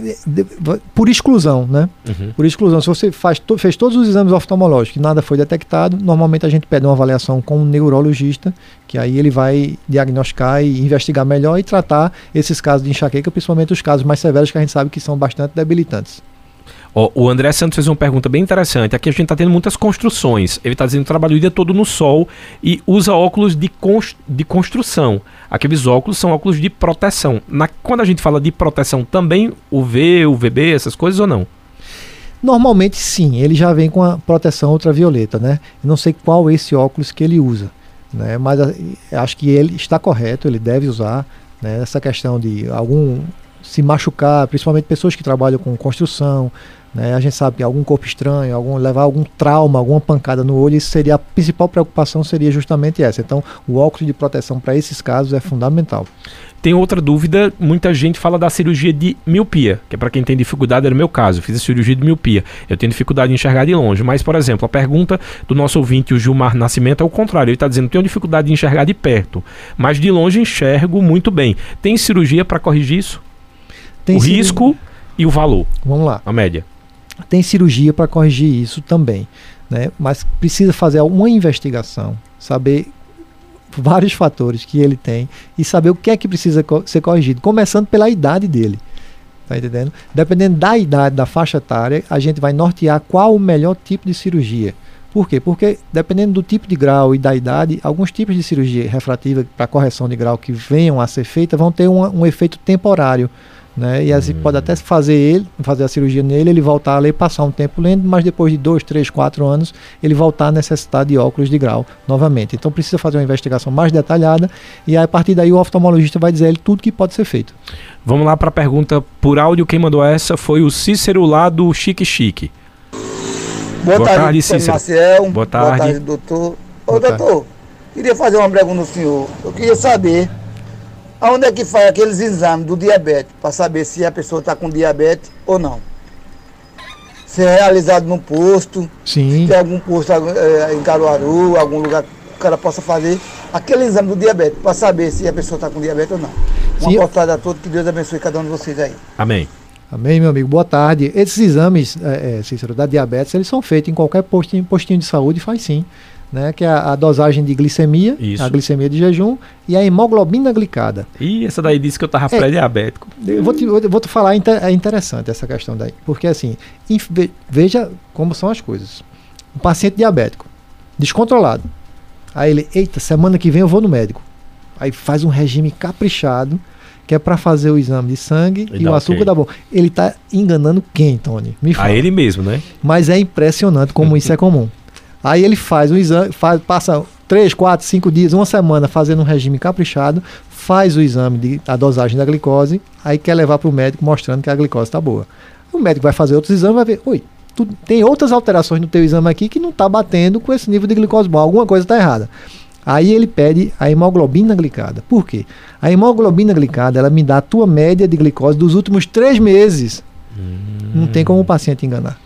por exclusão, né? Uhum. Por exclusão. Se você faz to, fez todos os exames oftalmológicos e nada foi detectado, normalmente a gente pede uma avaliação com um neurologista, que aí ele vai diagnosticar e investigar melhor e tratar esses casos de enxaqueca, principalmente os casos mais severos que a gente sabe que são bastante debilitantes. O André Santos fez uma pergunta bem interessante. Aqui a gente está tendo muitas construções. Ele está dizendo que trabalha o dia todo no sol e usa óculos de, const de construção. Aqueles óculos são óculos de proteção. Na, quando a gente fala de proteção, também o V, o VB, essas coisas ou não? Normalmente sim, ele já vem com a proteção ultravioleta, né? Eu não sei qual esse óculos que ele usa, né? Mas acho que ele está correto, ele deve usar né? essa questão de algum se machucar, principalmente pessoas que trabalham com construção, Né? A gente sabe que algum corpo estranho, algum, levar algum trauma, alguma pancada no olho, isso seria a principal preocupação seria justamente essa. Então, o óculos de proteção para esses casos é fundamental. Tem outra dúvida, muita gente fala da cirurgia de miopia, que é para quem tem dificuldade, era o meu caso, eu fiz a cirurgia de miopia. Eu tenho dificuldade de enxergar de longe, mas, por exemplo, a pergunta do nosso ouvinte, o Gilmar Nascimento, é o contrário. Ele está dizendo: tenho dificuldade de enxergar de perto, mas de longe enxergo muito bem. Tem cirurgia para corrigir isso? Tem o cirurgia- risco e o valor, Vamos lá. a média. Tem cirurgia para corrigir isso também, né? Mas precisa fazer uma investigação, saber vários fatores que ele tem e saber o que é que precisa co- ser corrigido, começando pela idade dele. Tá entendendo? Dependendo da idade, da faixa etária, a gente vai nortear qual o melhor tipo de cirurgia. Por quê? Porque dependendo do tipo de grau e da idade, alguns tipos de cirurgia refrativa para correção de grau que venham a ser feitas vão ter um efeito temporário. Né? E assim pode até fazer ele, fazer a cirurgia nele, ele voltar a ler, passar um tempo lendo, mas depois de dois, três, quatro anos, ele voltar a necessidade de óculos de grau novamente. Então precisa fazer uma investigação mais detalhada e aí, a partir daí o oftalmologista vai dizer a ele tudo que pode ser feito. Vamos lá para a pergunta por áudio. Quem mandou essa foi o Cícero lá do Chique Chique. Boa, Boa tarde, tarde, Cícero. Maciel. Boa tarde. doutor. Ô, Boa tarde. doutor, queria fazer uma pergunta no senhor. Eu queria saber aonde é que faz aqueles exames do diabetes, para saber se a pessoa está com diabetes ou não. Se é realizado num posto, Sim. tem algum posto eh, em Caruaru, algum lugar que o cara possa fazer aquele exame do diabetes, para saber se a pessoa está com diabetes ou não. Uma Sim. boa tarde a todos, que Deus abençoe cada um de vocês aí. Amém. Amém, meu amigo. Boa tarde. Esses exames, é, é, Cícero, da diabetes, eles são feitos em qualquer postinho, postinho de saúde, faz sim. Né, que é a, a dosagem de glicemia, Isso. a glicemia de jejum e a hemoglobina glicada. E essa daí disse que eu tava pré-diabético. Eu vou te, te- vou te falar, inter- é interessante essa questão daí. Porque assim, veja como são as coisas. Um paciente diabético, descontrolado. Aí ele, eita, semana que vem eu vou no médico. Aí faz um regime caprichado, que é para fazer o exame de sangue E e, o açúcar dá bom. Ele tá enganando quem, Tony? Me fala. A ele mesmo, né? Mas é impressionante como isso é comum. Aí ele faz o exame, faz, passa 3, 4, 5 dias, uma semana fazendo um regime caprichado, faz o exame de a dosagem da glicose, aí quer levar para o médico mostrando que a glicose está boa. O médico vai fazer outros exames, vai ver, oi, tu tem outras alterações no teu exame aqui que não está batendo com esse nível de glicose bom, alguma coisa está errada. Aí ele pede a hemoglobina glicada. Por quê? A hemoglobina glicada, ela me dá a tua média de glicose dos últimos três meses. Não tem como o paciente enganar.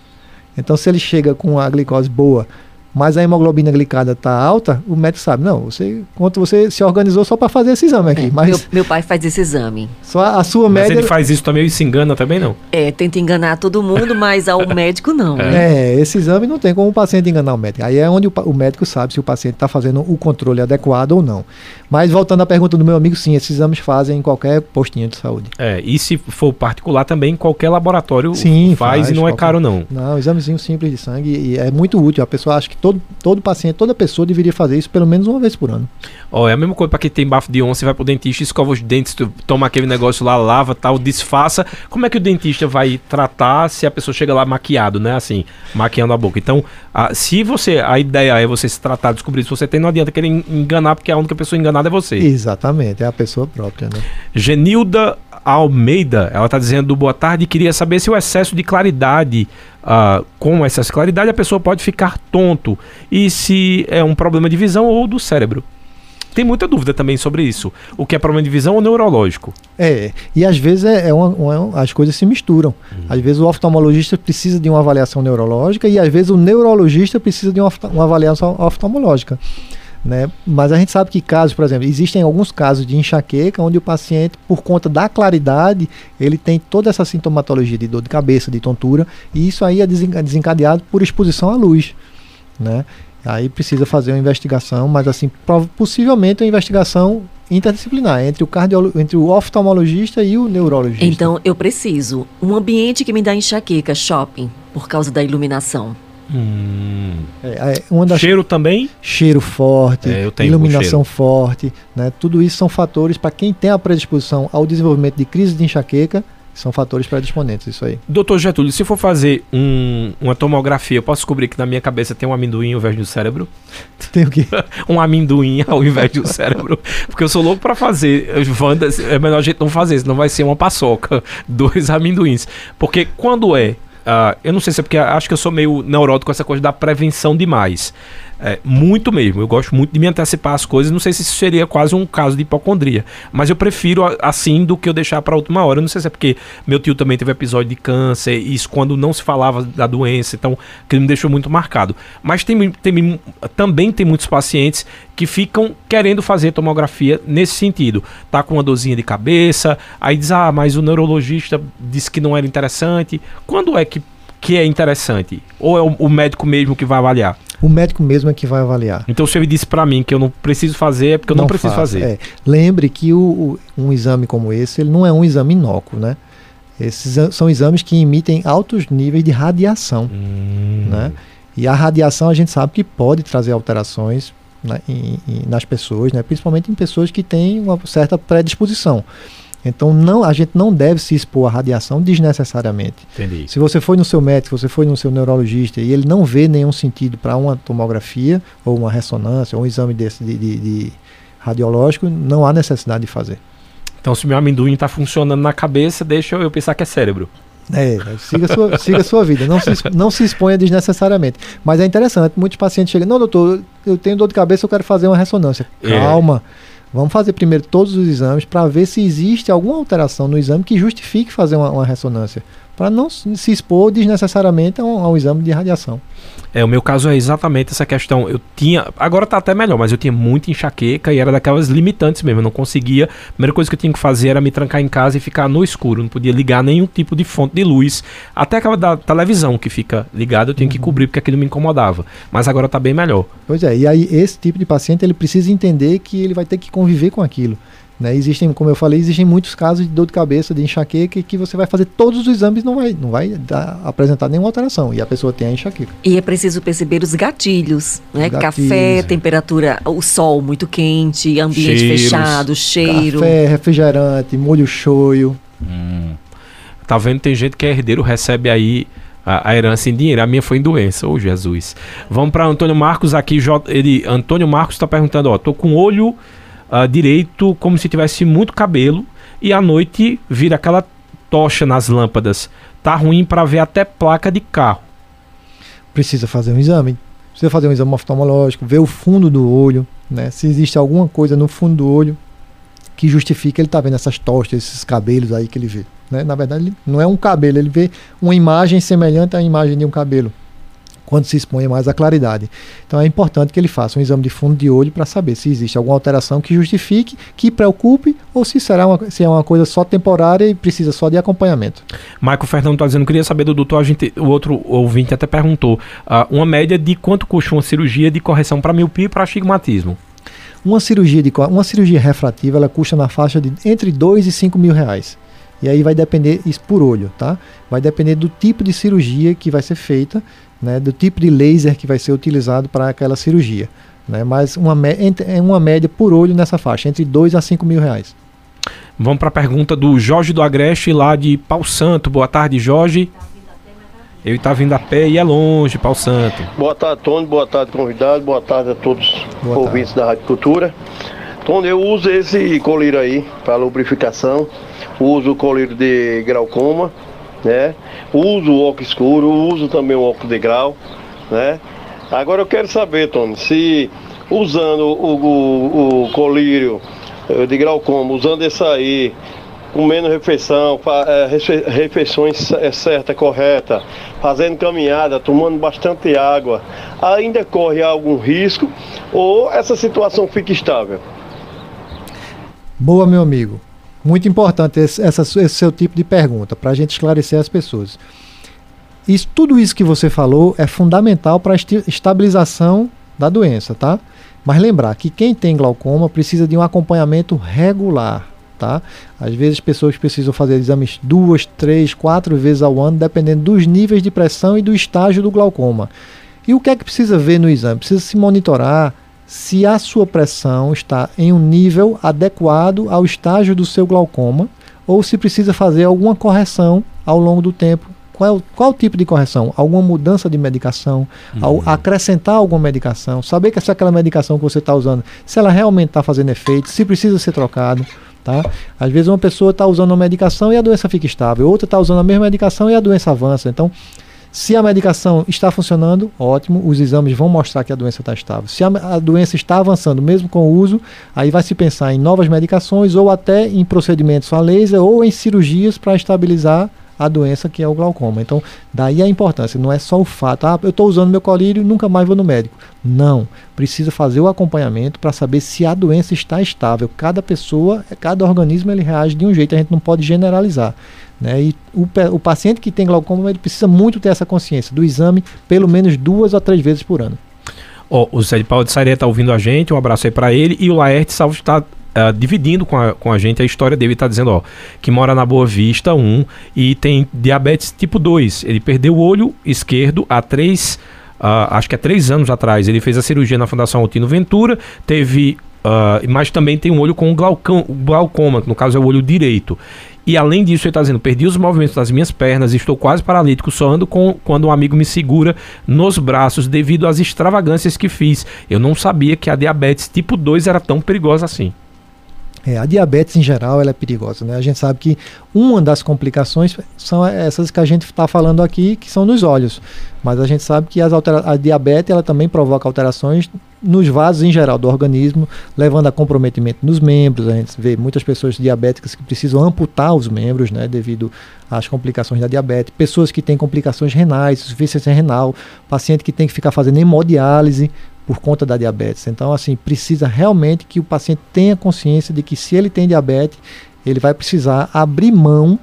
Então, se ele chega com a glicose boa, mas a hemoglobina glicada está alta, o médico sabe, não, você, quanto você se organizou só para fazer esse exame aqui, mas É, Meu, meu pai faz esse exame. só a sua Mas média ele faz isso também e se engana também, não? É, tenta enganar todo mundo, mas ao médico não. né? É, esse exame não tem como o paciente enganar o médico. Aí é onde o, pa- o médico sabe se o paciente está fazendo o controle adequado ou não. Mas voltando à pergunta do meu amigo, sim, esses exames fazem em qualquer postinho de saúde. É, e se for particular também, qualquer laboratório Sim, faz, e não é qualquer- caro, não. Não, examezinho simples de sangue e é muito útil. A pessoa acha que todo, todo paciente, toda pessoa deveria fazer isso pelo menos uma vez por ano. Ó, é a mesma coisa pra quem tem bafo de onça, vai pro dentista, escova os dentes, toma aquele negócio lá, lava, tal, disfarça. Como é que o dentista vai tratar se a pessoa chega lá maquiado, né? Assim, maquiando a boca. Então, a- se você, a ideia é você se tratar, descobrir se você tem, não adianta querer en- enganar, porque a única pessoa enganada é você. Exatamente, é a pessoa própria, né? Genilda Almeida, ela tá dizendo boa tarde, queria saber se o excesso de claridade, ah, com excesso de claridade, a pessoa pode ficar tonto e se é um problema de visão ou do cérebro. Tem muita dúvida também sobre isso. O que é problema de visão ou neurológico? É, e às vezes é, é uma- uma- as coisas se misturam. Às vezes o oftalmologista precisa de uma avaliação neurológica e às vezes o neurologista precisa de uma, uma avaliação oftalmológica. Né? Mas a gente sabe que casos, por exemplo, existem alguns casos de enxaqueca onde o paciente, por conta da claridade, ele tem toda essa sintomatologia de dor de cabeça, de tontura, e isso aí é é desencadeado por exposição à luz. Né? Aí precisa fazer uma investigação, mas assim, possivelmente uma investigação interdisciplinar entre o entre o oftalmologista e o neurologista. Então eu preciso. Um ambiente que me dá enxaqueca, shopping, por causa da iluminação. Hum. é, é, uma das Cheiro também? cheiro forte, É, iluminação forte, né? Tudo isso são fatores para quem tem a predisposição ao desenvolvimento de crise de enxaqueca, são fatores predisponentes isso aí. Doutor Getúlio, se for fazer um- uma tomografia, eu posso descobrir que na minha cabeça tem um amendoim ao invés do cérebro? Tem o quê? um amendoim ao invés do cérebro. Porque eu sou louco pra fazer. Wanda, é melhor a gente não fazer, senão vai ser uma paçoca. Dois amendoins. Porque quando é uh, eu não sei se é porque acho que eu sou meio neurótico com essa coisa da prevenção demais. É, muito mesmo. Eu gosto muito de me antecipar as coisas. Não sei se isso seria quase um caso de hipocondria. Mas eu prefiro assim do que eu deixar para última hora. Não sei se é porque meu tio também teve episódio de câncer. E isso quando não se falava da doença. Então, que me deixou muito marcado. Mas tem, tem, também tem muitos pacientes que ficam querendo fazer tomografia nesse sentido. Tá com uma dorzinha de cabeça. Aí diz, ah, mas o neurologista disse que não era interessante. Quando é que, que é interessante? Ou é o, o médico mesmo que vai avaliar? O médico mesmo é que vai avaliar. Então, se ele disse para mim que eu não preciso fazer, é porque eu não, não preciso faça, fazer. É. Lembre que o, o, um exame como esse, ele não é um exame inócuo, né? Esses são exames que emitem altos níveis de radiação, hum. né? E a radiação a gente sabe que pode trazer alterações né, em, em, nas pessoas, né? principalmente em pessoas que têm uma certa predisposição. Então não, a gente não deve se expor à radiação desnecessariamente. Entendi. Se você foi no seu médico, se você foi no seu neurologista e ele não vê nenhum sentido para uma tomografia ou uma ressonância ou um exame desse de, de, de radiológico, não há necessidade de fazer. Então se meu amendoim está funcionando na cabeça, deixa eu pensar que é cérebro. É, siga a sua, siga sua vida, não se, não se exponha desnecessariamente. Mas é interessante, muitos pacientes chegam, não, doutor, eu tenho dor de cabeça, eu quero fazer uma ressonância. É. Calma. Vamos fazer primeiro todos os exames para ver se existe alguma alteração no exame que justifique fazer uma, uma ressonância, para não se expor desnecessariamente a um, a um exame de radiação. É, o meu caso é exatamente essa questão. Eu tinha. Agora tá até melhor, mas eu tinha muita enxaqueca e era daquelas limitantes mesmo. Eu não conseguia. A primeira coisa que eu tinha que fazer era me trancar em casa e ficar no escuro. Não podia ligar nenhum tipo de fonte de luz. Até aquela da televisão que fica ligada, eu tinha uhum. que cobrir porque aquilo me incomodava. Mas agora tá bem melhor. Pois é, e aí esse tipo de paciente ele precisa entender que ele vai ter que conviver com aquilo. Né? Existem, como eu falei, existem muitos casos de dor de cabeça, de enxaqueca, que você vai fazer todos os exames e não vai, não vai dar, apresentar nenhuma alteração. E a pessoa tem a enxaqueca. E é preciso perceber os gatilhos, né? Os gatilhos, Café, temperatura, o sol muito quente, ambiente Cheiros. fechado, cheiro. Café, refrigerante, molho shoyu. Hum. Tá vendo? Tem gente que é herdeiro, recebe aí a, a, herança em dinheiro. A minha foi em doença. Ô, oh, Jesus. Vamos para Antônio Marcos aqui. Ele, Antônio Marcos está perguntando: ó, tô com olho uh, direito como se tivesse muito cabelo e à noite vira aquela tocha nas lâmpadas. Tá ruim para ver até placa de carro. Precisa fazer um exame. Precisa fazer um exame oftalmológico, ver o fundo do olho, né? Se existe alguma coisa no fundo do olho que justifique ele tá vendo essas tochas, esses cabelos aí que ele vê. Né? Na verdade, ele não é um cabelo, ele vê uma imagem semelhante à imagem de um cabelo quando se expõe mais à claridade. Então é importante que ele faça um exame de fundo de olho para saber se existe alguma alteração que justifique, que preocupe, ou se será uma, se é uma coisa só temporária e precisa só de acompanhamento. Michael Fernando está dizendo, queria saber do doutor, a gente, o outro ouvinte até perguntou, uh, uma média de quanto custa uma cirurgia de correção para miopia e para astigmatismo? Uma cirurgia, de, uma cirurgia refrativa ela custa na faixa de entre 2 e 5 mil reais. E aí vai depender, isso por olho, tá? Vai depender do tipo de cirurgia que vai ser feita né, do tipo de laser que vai ser utilizado para aquela cirurgia. Né, mas uma, é uma média por olho nessa faixa, entre 2 a 5 mil reais. Vamos para a pergunta do Jorge do Agreste, lá de Pau Santo. Boa tarde, Jorge. Ele está vindo a pé e é longe, Pau Santo. Boa tarde, Tony. Boa tarde, convidado. Boa tarde a todos os ouvintes da Rádio Cultura. Tony, eu uso esse colírio aí para lubrificação. Uso o colírio de glaucoma né? Uso o óculos escuro, uso também o óculos de grau, né? Agora eu quero saber, Tony, se usando o, o, o colírio eh, de grau como, usando esse aí, comendo refeição, é, refeições é, certa, correta, fazendo caminhada, tomando bastante água, ainda corre algum risco ou essa situação fica estável? Boa, meu amigo. Muito importante esse, essa, esse seu tipo de pergunta, para a gente esclarecer as pessoas. Isso, tudo isso que você falou é fundamental para a estabilização da doença, tá? Mas lembrar que quem tem glaucoma precisa de um acompanhamento regular, tá? Às vezes pessoas precisam fazer exames duas, três, quatro vezes ao ano, dependendo dos níveis de pressão e do estágio do glaucoma. E o que é que precisa ver no exame? Precisa se monitorar se a sua pressão está em um nível adequado ao estágio do seu glaucoma ou se precisa fazer alguma correção ao longo do tempo. Qual, qual tipo de correção? Alguma mudança de medicação? Uhum. acrescentar alguma medicação? Saber que se aquela medicação que você está usando, se ela realmente está fazendo efeito, se precisa ser trocado. Tá? Às vezes uma pessoa está usando uma medicação e a doença fica estável, outra está usando a mesma medicação e a doença avança. Então, se a medicação está funcionando, ótimo, os exames vão mostrar que a doença está estável. Se a, a, doença está avançando, mesmo com o uso, aí vai se pensar em novas medicações ou até em procedimentos a laser ou em cirurgias para estabilizar a doença que é o glaucoma. Então, daí a importância, não é só o fato, ah, eu estou usando meu colírio, nunca mais vou no médico. Não, precisa fazer o acompanhamento para saber se a doença está estável. Cada pessoa, cada organismo ele reage de um jeito, a gente não pode generalizar. Né? E o, o paciente que tem glaucoma ele precisa muito ter essa consciência do exame pelo menos duas ou três vezes por ano. Oh, o Zé de Paulo de Saria está ouvindo a gente, um abraço aí para ele. E o Laerte Salvo está Uh, dividindo com a, com a gente a história dele, está dizendo ó, que mora na Boa Vista 1 e tem diabetes tipo 2. Ele perdeu o olho esquerdo há três, uh, acho que há três anos atrás. Ele fez a cirurgia na Fundação Altino Ventura, teve. Uh, mas também tem um olho com glaucoma, no caso é o olho direito. E além disso, ele está dizendo: perdi os movimentos das minhas pernas, estou quase paralítico, só ando com, quando um amigo me segura nos braços devido às extravagâncias que fiz. Eu não sabia que a diabetes tipo 2 era tão perigosa assim. É, a diabetes em geral ela é perigosa, né? A gente sabe que uma das complicações são essas que a gente está falando aqui, que são nos olhos. Mas a gente sabe que a diabetes ela também provoca alterações nos vasos em geral do organismo, levando a comprometimento nos membros. A gente vê muitas pessoas diabéticas que precisam amputar os membros, né, devido às complicações da diabetes. Pessoas que têm complicações renais, insuficiência renal, paciente que tem que ficar fazendo hemodiálise por conta da diabetes. Então, assim, precisa realmente que o paciente tenha consciência de que se ele tem diabetes, ele vai precisar abrir mão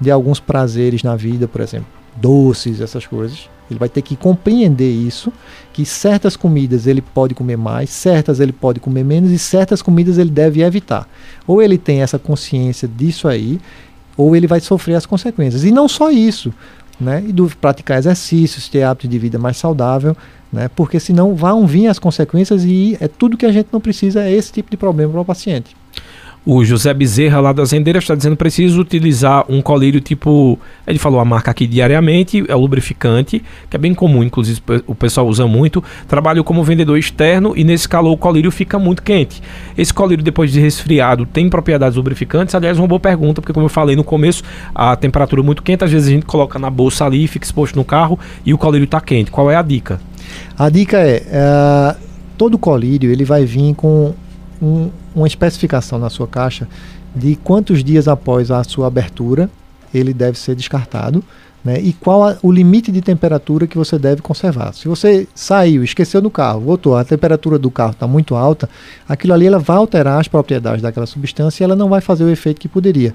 de alguns prazeres na vida, por exemplo, doces, essas coisas. Ele vai ter que compreender isso, que certas comidas ele pode comer mais, certas ele pode comer menos e certas comidas ele deve evitar. Ou ele tem essa consciência disso aí, ou ele vai sofrer as consequências. E não só isso, né? E do praticar exercícios, ter hábito de vida mais saudável, né? Porque senão vão vir as consequências e é tudo que a gente não precisa é esse tipo de problema para o paciente. O José Bezerra, lá das Rendeiras, está dizendo que precisa utilizar um colírio tipo. Ele falou a marca aqui diariamente, é o lubrificante, que é bem comum, inclusive o pessoal usa muito. Trabalho como vendedor externo e nesse calor o colírio fica muito quente. Esse colírio, depois de resfriado, tem propriedades lubrificantes? Aliás, uma boa pergunta, porque como eu falei no começo, a temperatura é muito quente, às vezes a gente coloca na bolsa ali, fica exposto no carro e o colírio está quente. Qual é a dica? A dica é, é todo colírio ele vai vir com um, uma especificação na sua caixa de quantos dias após a sua abertura ele deve ser descartado. Né, e qual a, o limite de temperatura que você deve conservar. Se você saiu, esqueceu no carro, voltou, a temperatura do carro está muito alta, aquilo ali ela vai alterar as propriedades daquela substância e ela não vai fazer o efeito que poderia.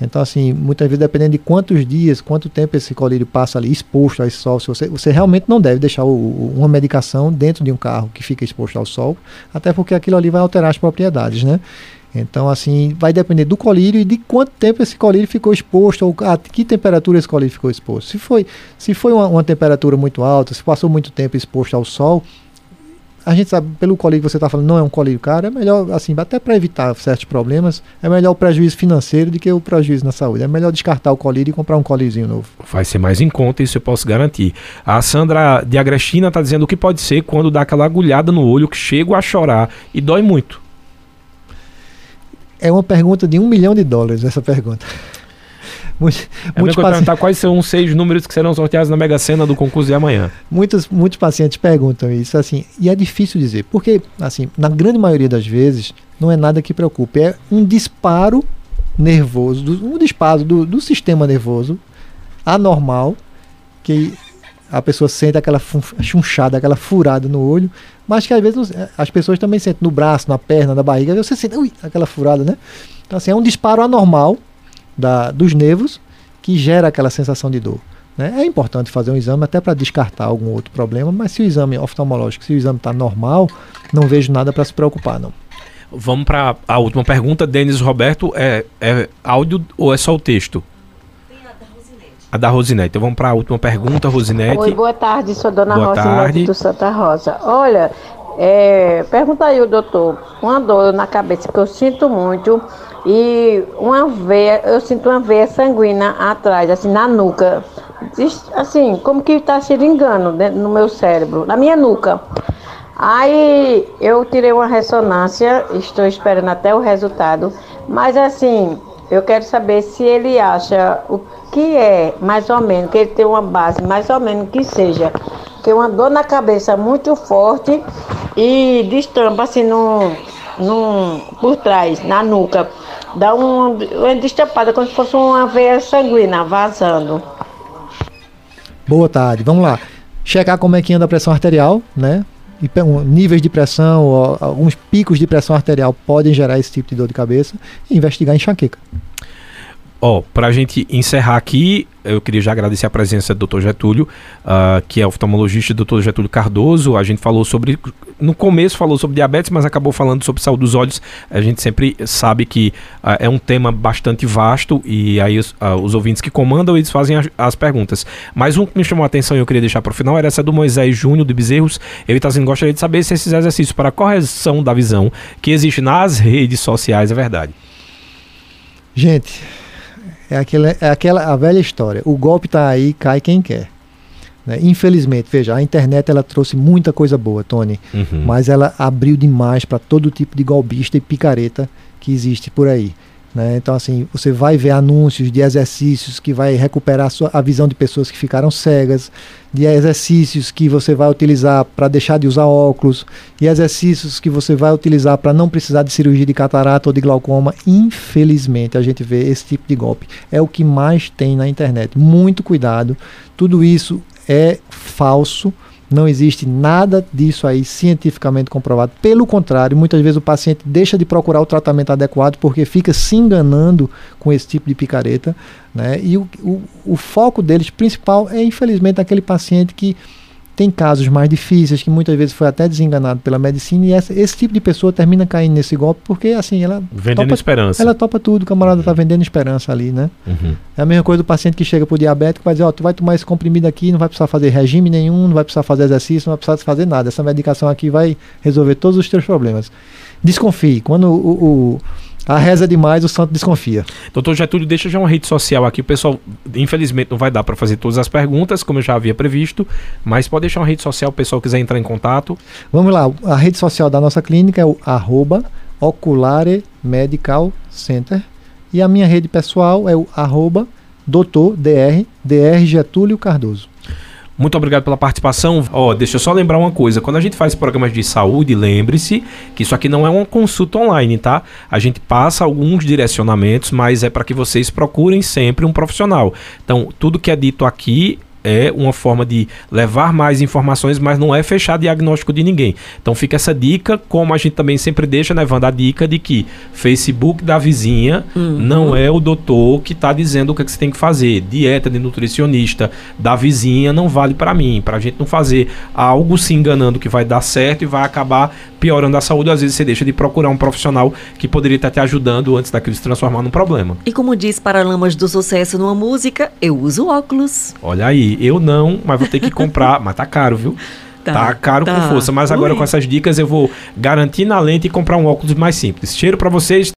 Então, assim, muitas vezes dependendo de quantos dias, quanto tempo esse colírio passa ali exposto ao sol, se você, você realmente não deve deixar o, uma medicação dentro de um carro que fica exposto ao sol, até porque aquilo ali vai alterar as propriedades, né? Então, assim, vai depender do colírio e de quanto tempo esse colírio ficou exposto, ou a que temperatura esse colírio ficou exposto. Se foi, se foi uma, uma temperatura muito alta, se passou muito tempo exposto ao sol, a gente sabe, pelo colírio que você está falando, não é um colírio caro, é melhor, assim, até para evitar certos problemas, é melhor o prejuízo financeiro do que o prejuízo na saúde. É melhor descartar o colírio e comprar um colíriozinho novo. Vai ser mais em conta, isso eu posso garantir. A Sandra de Agrestina está dizendo o que pode ser quando dá aquela agulhada no olho que chego a chorar e dói muito. É uma pergunta de um milhão de dólares, essa pergunta. Muito, é muitos pacientes... quais são os seis números que serão sorteados na Mega Sena do concurso de amanhã. Muitos, muitos pacientes perguntam isso, assim, e é difícil dizer, porque, assim, na grande maioria das vezes, não é nada que preocupe, é um disparo nervoso, do, um disparo do, do sistema nervoso anormal, que a pessoa sente aquela chunchada, aquela furada no olho, mas que às vezes as pessoas também sentem no braço, na perna, na barriga, você sente ui, aquela furada, né? Então, assim, é um disparo anormal da, dos nervos que gera aquela sensação de dor. Né? É importante fazer um exame até para descartar algum outro problema, mas se o exame oftalmológico, se o exame está normal, não vejo nada para se preocupar, não. Vamos para a última pergunta, Denis Roberto. É, é áudio ou é só o texto? A da Rosinete. Então vamos para a última pergunta, Rosinete. Oi, boa tarde, sou Dona boa Rosinete tarde. do Santa Rosa. Olha, é, pergunta aí o doutor, uma dor na cabeça que eu sinto muito e uma veia, eu sinto uma veia sanguínea atrás, assim, na nuca. Assim, como que está seringando no meu cérebro, na minha nuca. Aí eu tirei uma ressonância, estou esperando até o resultado, Mas assim, eu quero saber se ele acha o que é, mais ou menos, que ele tem uma base, mais ou menos que seja, que uma dor na cabeça muito forte e destampa assim no, no, por trás, na nuca. Dá uma, uma destampada, como se fosse uma veia sanguínea vazando. Boa tarde, vamos lá. Checar como é que anda a pressão arterial, né? E níveis de pressão, alguns picos de pressão arterial podem gerar esse tipo de dor de cabeça e investigar enxaqueca. Ó, oh, para a gente encerrar aqui, eu queria já agradecer a presença do Dr. Getúlio, uh, que é oftalmologista Dr. Getúlio Cardoso. A gente falou sobre, no começo falou sobre diabetes, mas acabou falando sobre saúde dos olhos. A gente sempre sabe que uh, é um tema bastante vasto e aí os, uh, os ouvintes que comandam eles fazem as, as, perguntas. Mas um que me chamou a atenção e eu queria deixar para o final era essa do Moisés Júnior de Bezerros. Ele está dizendo gostaria de saber se esses exercícios para correção da visão que existe nas redes sociais é verdade. Gente, é aquela, é aquela a velha história. O golpe está aí, cai quem quer. Né? Infelizmente, veja, a internet ela trouxe muita coisa boa, Tony, uhum. mas ela abriu demais para todo tipo de golpista e picareta que existe por aí. Né? Então, assim, você vai ver anúncios de exercícios que vai recuperar a, sua, a visão de pessoas que ficaram cegas, de exercícios que você vai utilizar para deixar de usar óculos, e exercícios que você vai utilizar para não precisar de cirurgia de catarata ou de glaucoma. Infelizmente, a gente vê esse tipo de golpe. É o que mais tem na internet. Muito cuidado. Tudo isso é falso não existe nada disso aí cientificamente comprovado. Pelo contrário, muitas vezes o paciente deixa de procurar o tratamento adequado porque fica se enganando com esse tipo de picareta. Né? E o, o, o foco deles principal é, infelizmente, aquele paciente que tem casos mais difíceis, que muitas vezes foi até desenganado pela medicina, e essa, esse tipo de pessoa termina caindo nesse golpe porque, assim, ela. Vendendo topa, esperança. Ela topa tudo, o camarada está vendendo esperança ali, né? Uhum. É a mesma coisa do paciente que chega pro diabético e vai dizer: Ó, oh, tu vai tomar esse comprimido aqui, não vai precisar fazer regime nenhum, não vai precisar fazer exercício, não vai precisar fazer nada. Essa medicação aqui vai resolver todos os teus problemas. Desconfie. Quando o, o a reza demais, o santo desconfia. Doutor Getúlio, deixa já uma rede social aqui. O pessoal, infelizmente, não vai dar para fazer todas as perguntas, como eu já havia previsto, mas pode deixar uma rede social, o pessoal quiser entrar em contato. Vamos lá, a rede social da nossa clínica é o arroba Oculare Medical Center. E a minha rede pessoal é o arroba doutor DR, DR Getúlio Cardoso. Muito obrigado pela participação. Ó, oh, deixa eu só lembrar uma coisa. Quando a gente faz programas de saúde, lembre-se que isso aqui não é uma consulta online, tá? A gente passa alguns direcionamentos, mas é para que vocês procurem sempre um profissional. Então, tudo que é dito aqui é uma forma de levar mais informações, mas não é fechar diagnóstico de ninguém. Então fica essa dica, como a gente também sempre deixa, né, Wanda, a dica de que Facebook da vizinha uhum. não é o doutor que está dizendo o que, é que, você tem que fazer. Dieta de nutricionista da vizinha não vale para mim, para a gente não fazer algo se enganando que vai dar certo e vai acabar piorando a saúde. Às vezes você deixa de procurar um profissional que poderia estar te ajudando antes daquilo se transformar num problema. E como diz Paralamas do Sucesso numa música, eu uso óculos. Olha aí, eu não, mas vou ter que comprar. mas tá caro, viu? Tá, tá caro tá. com força. Mas agora Ui. com essas dicas eu vou garantir na lente e comprar um óculos mais simples. Cheiro para vocês.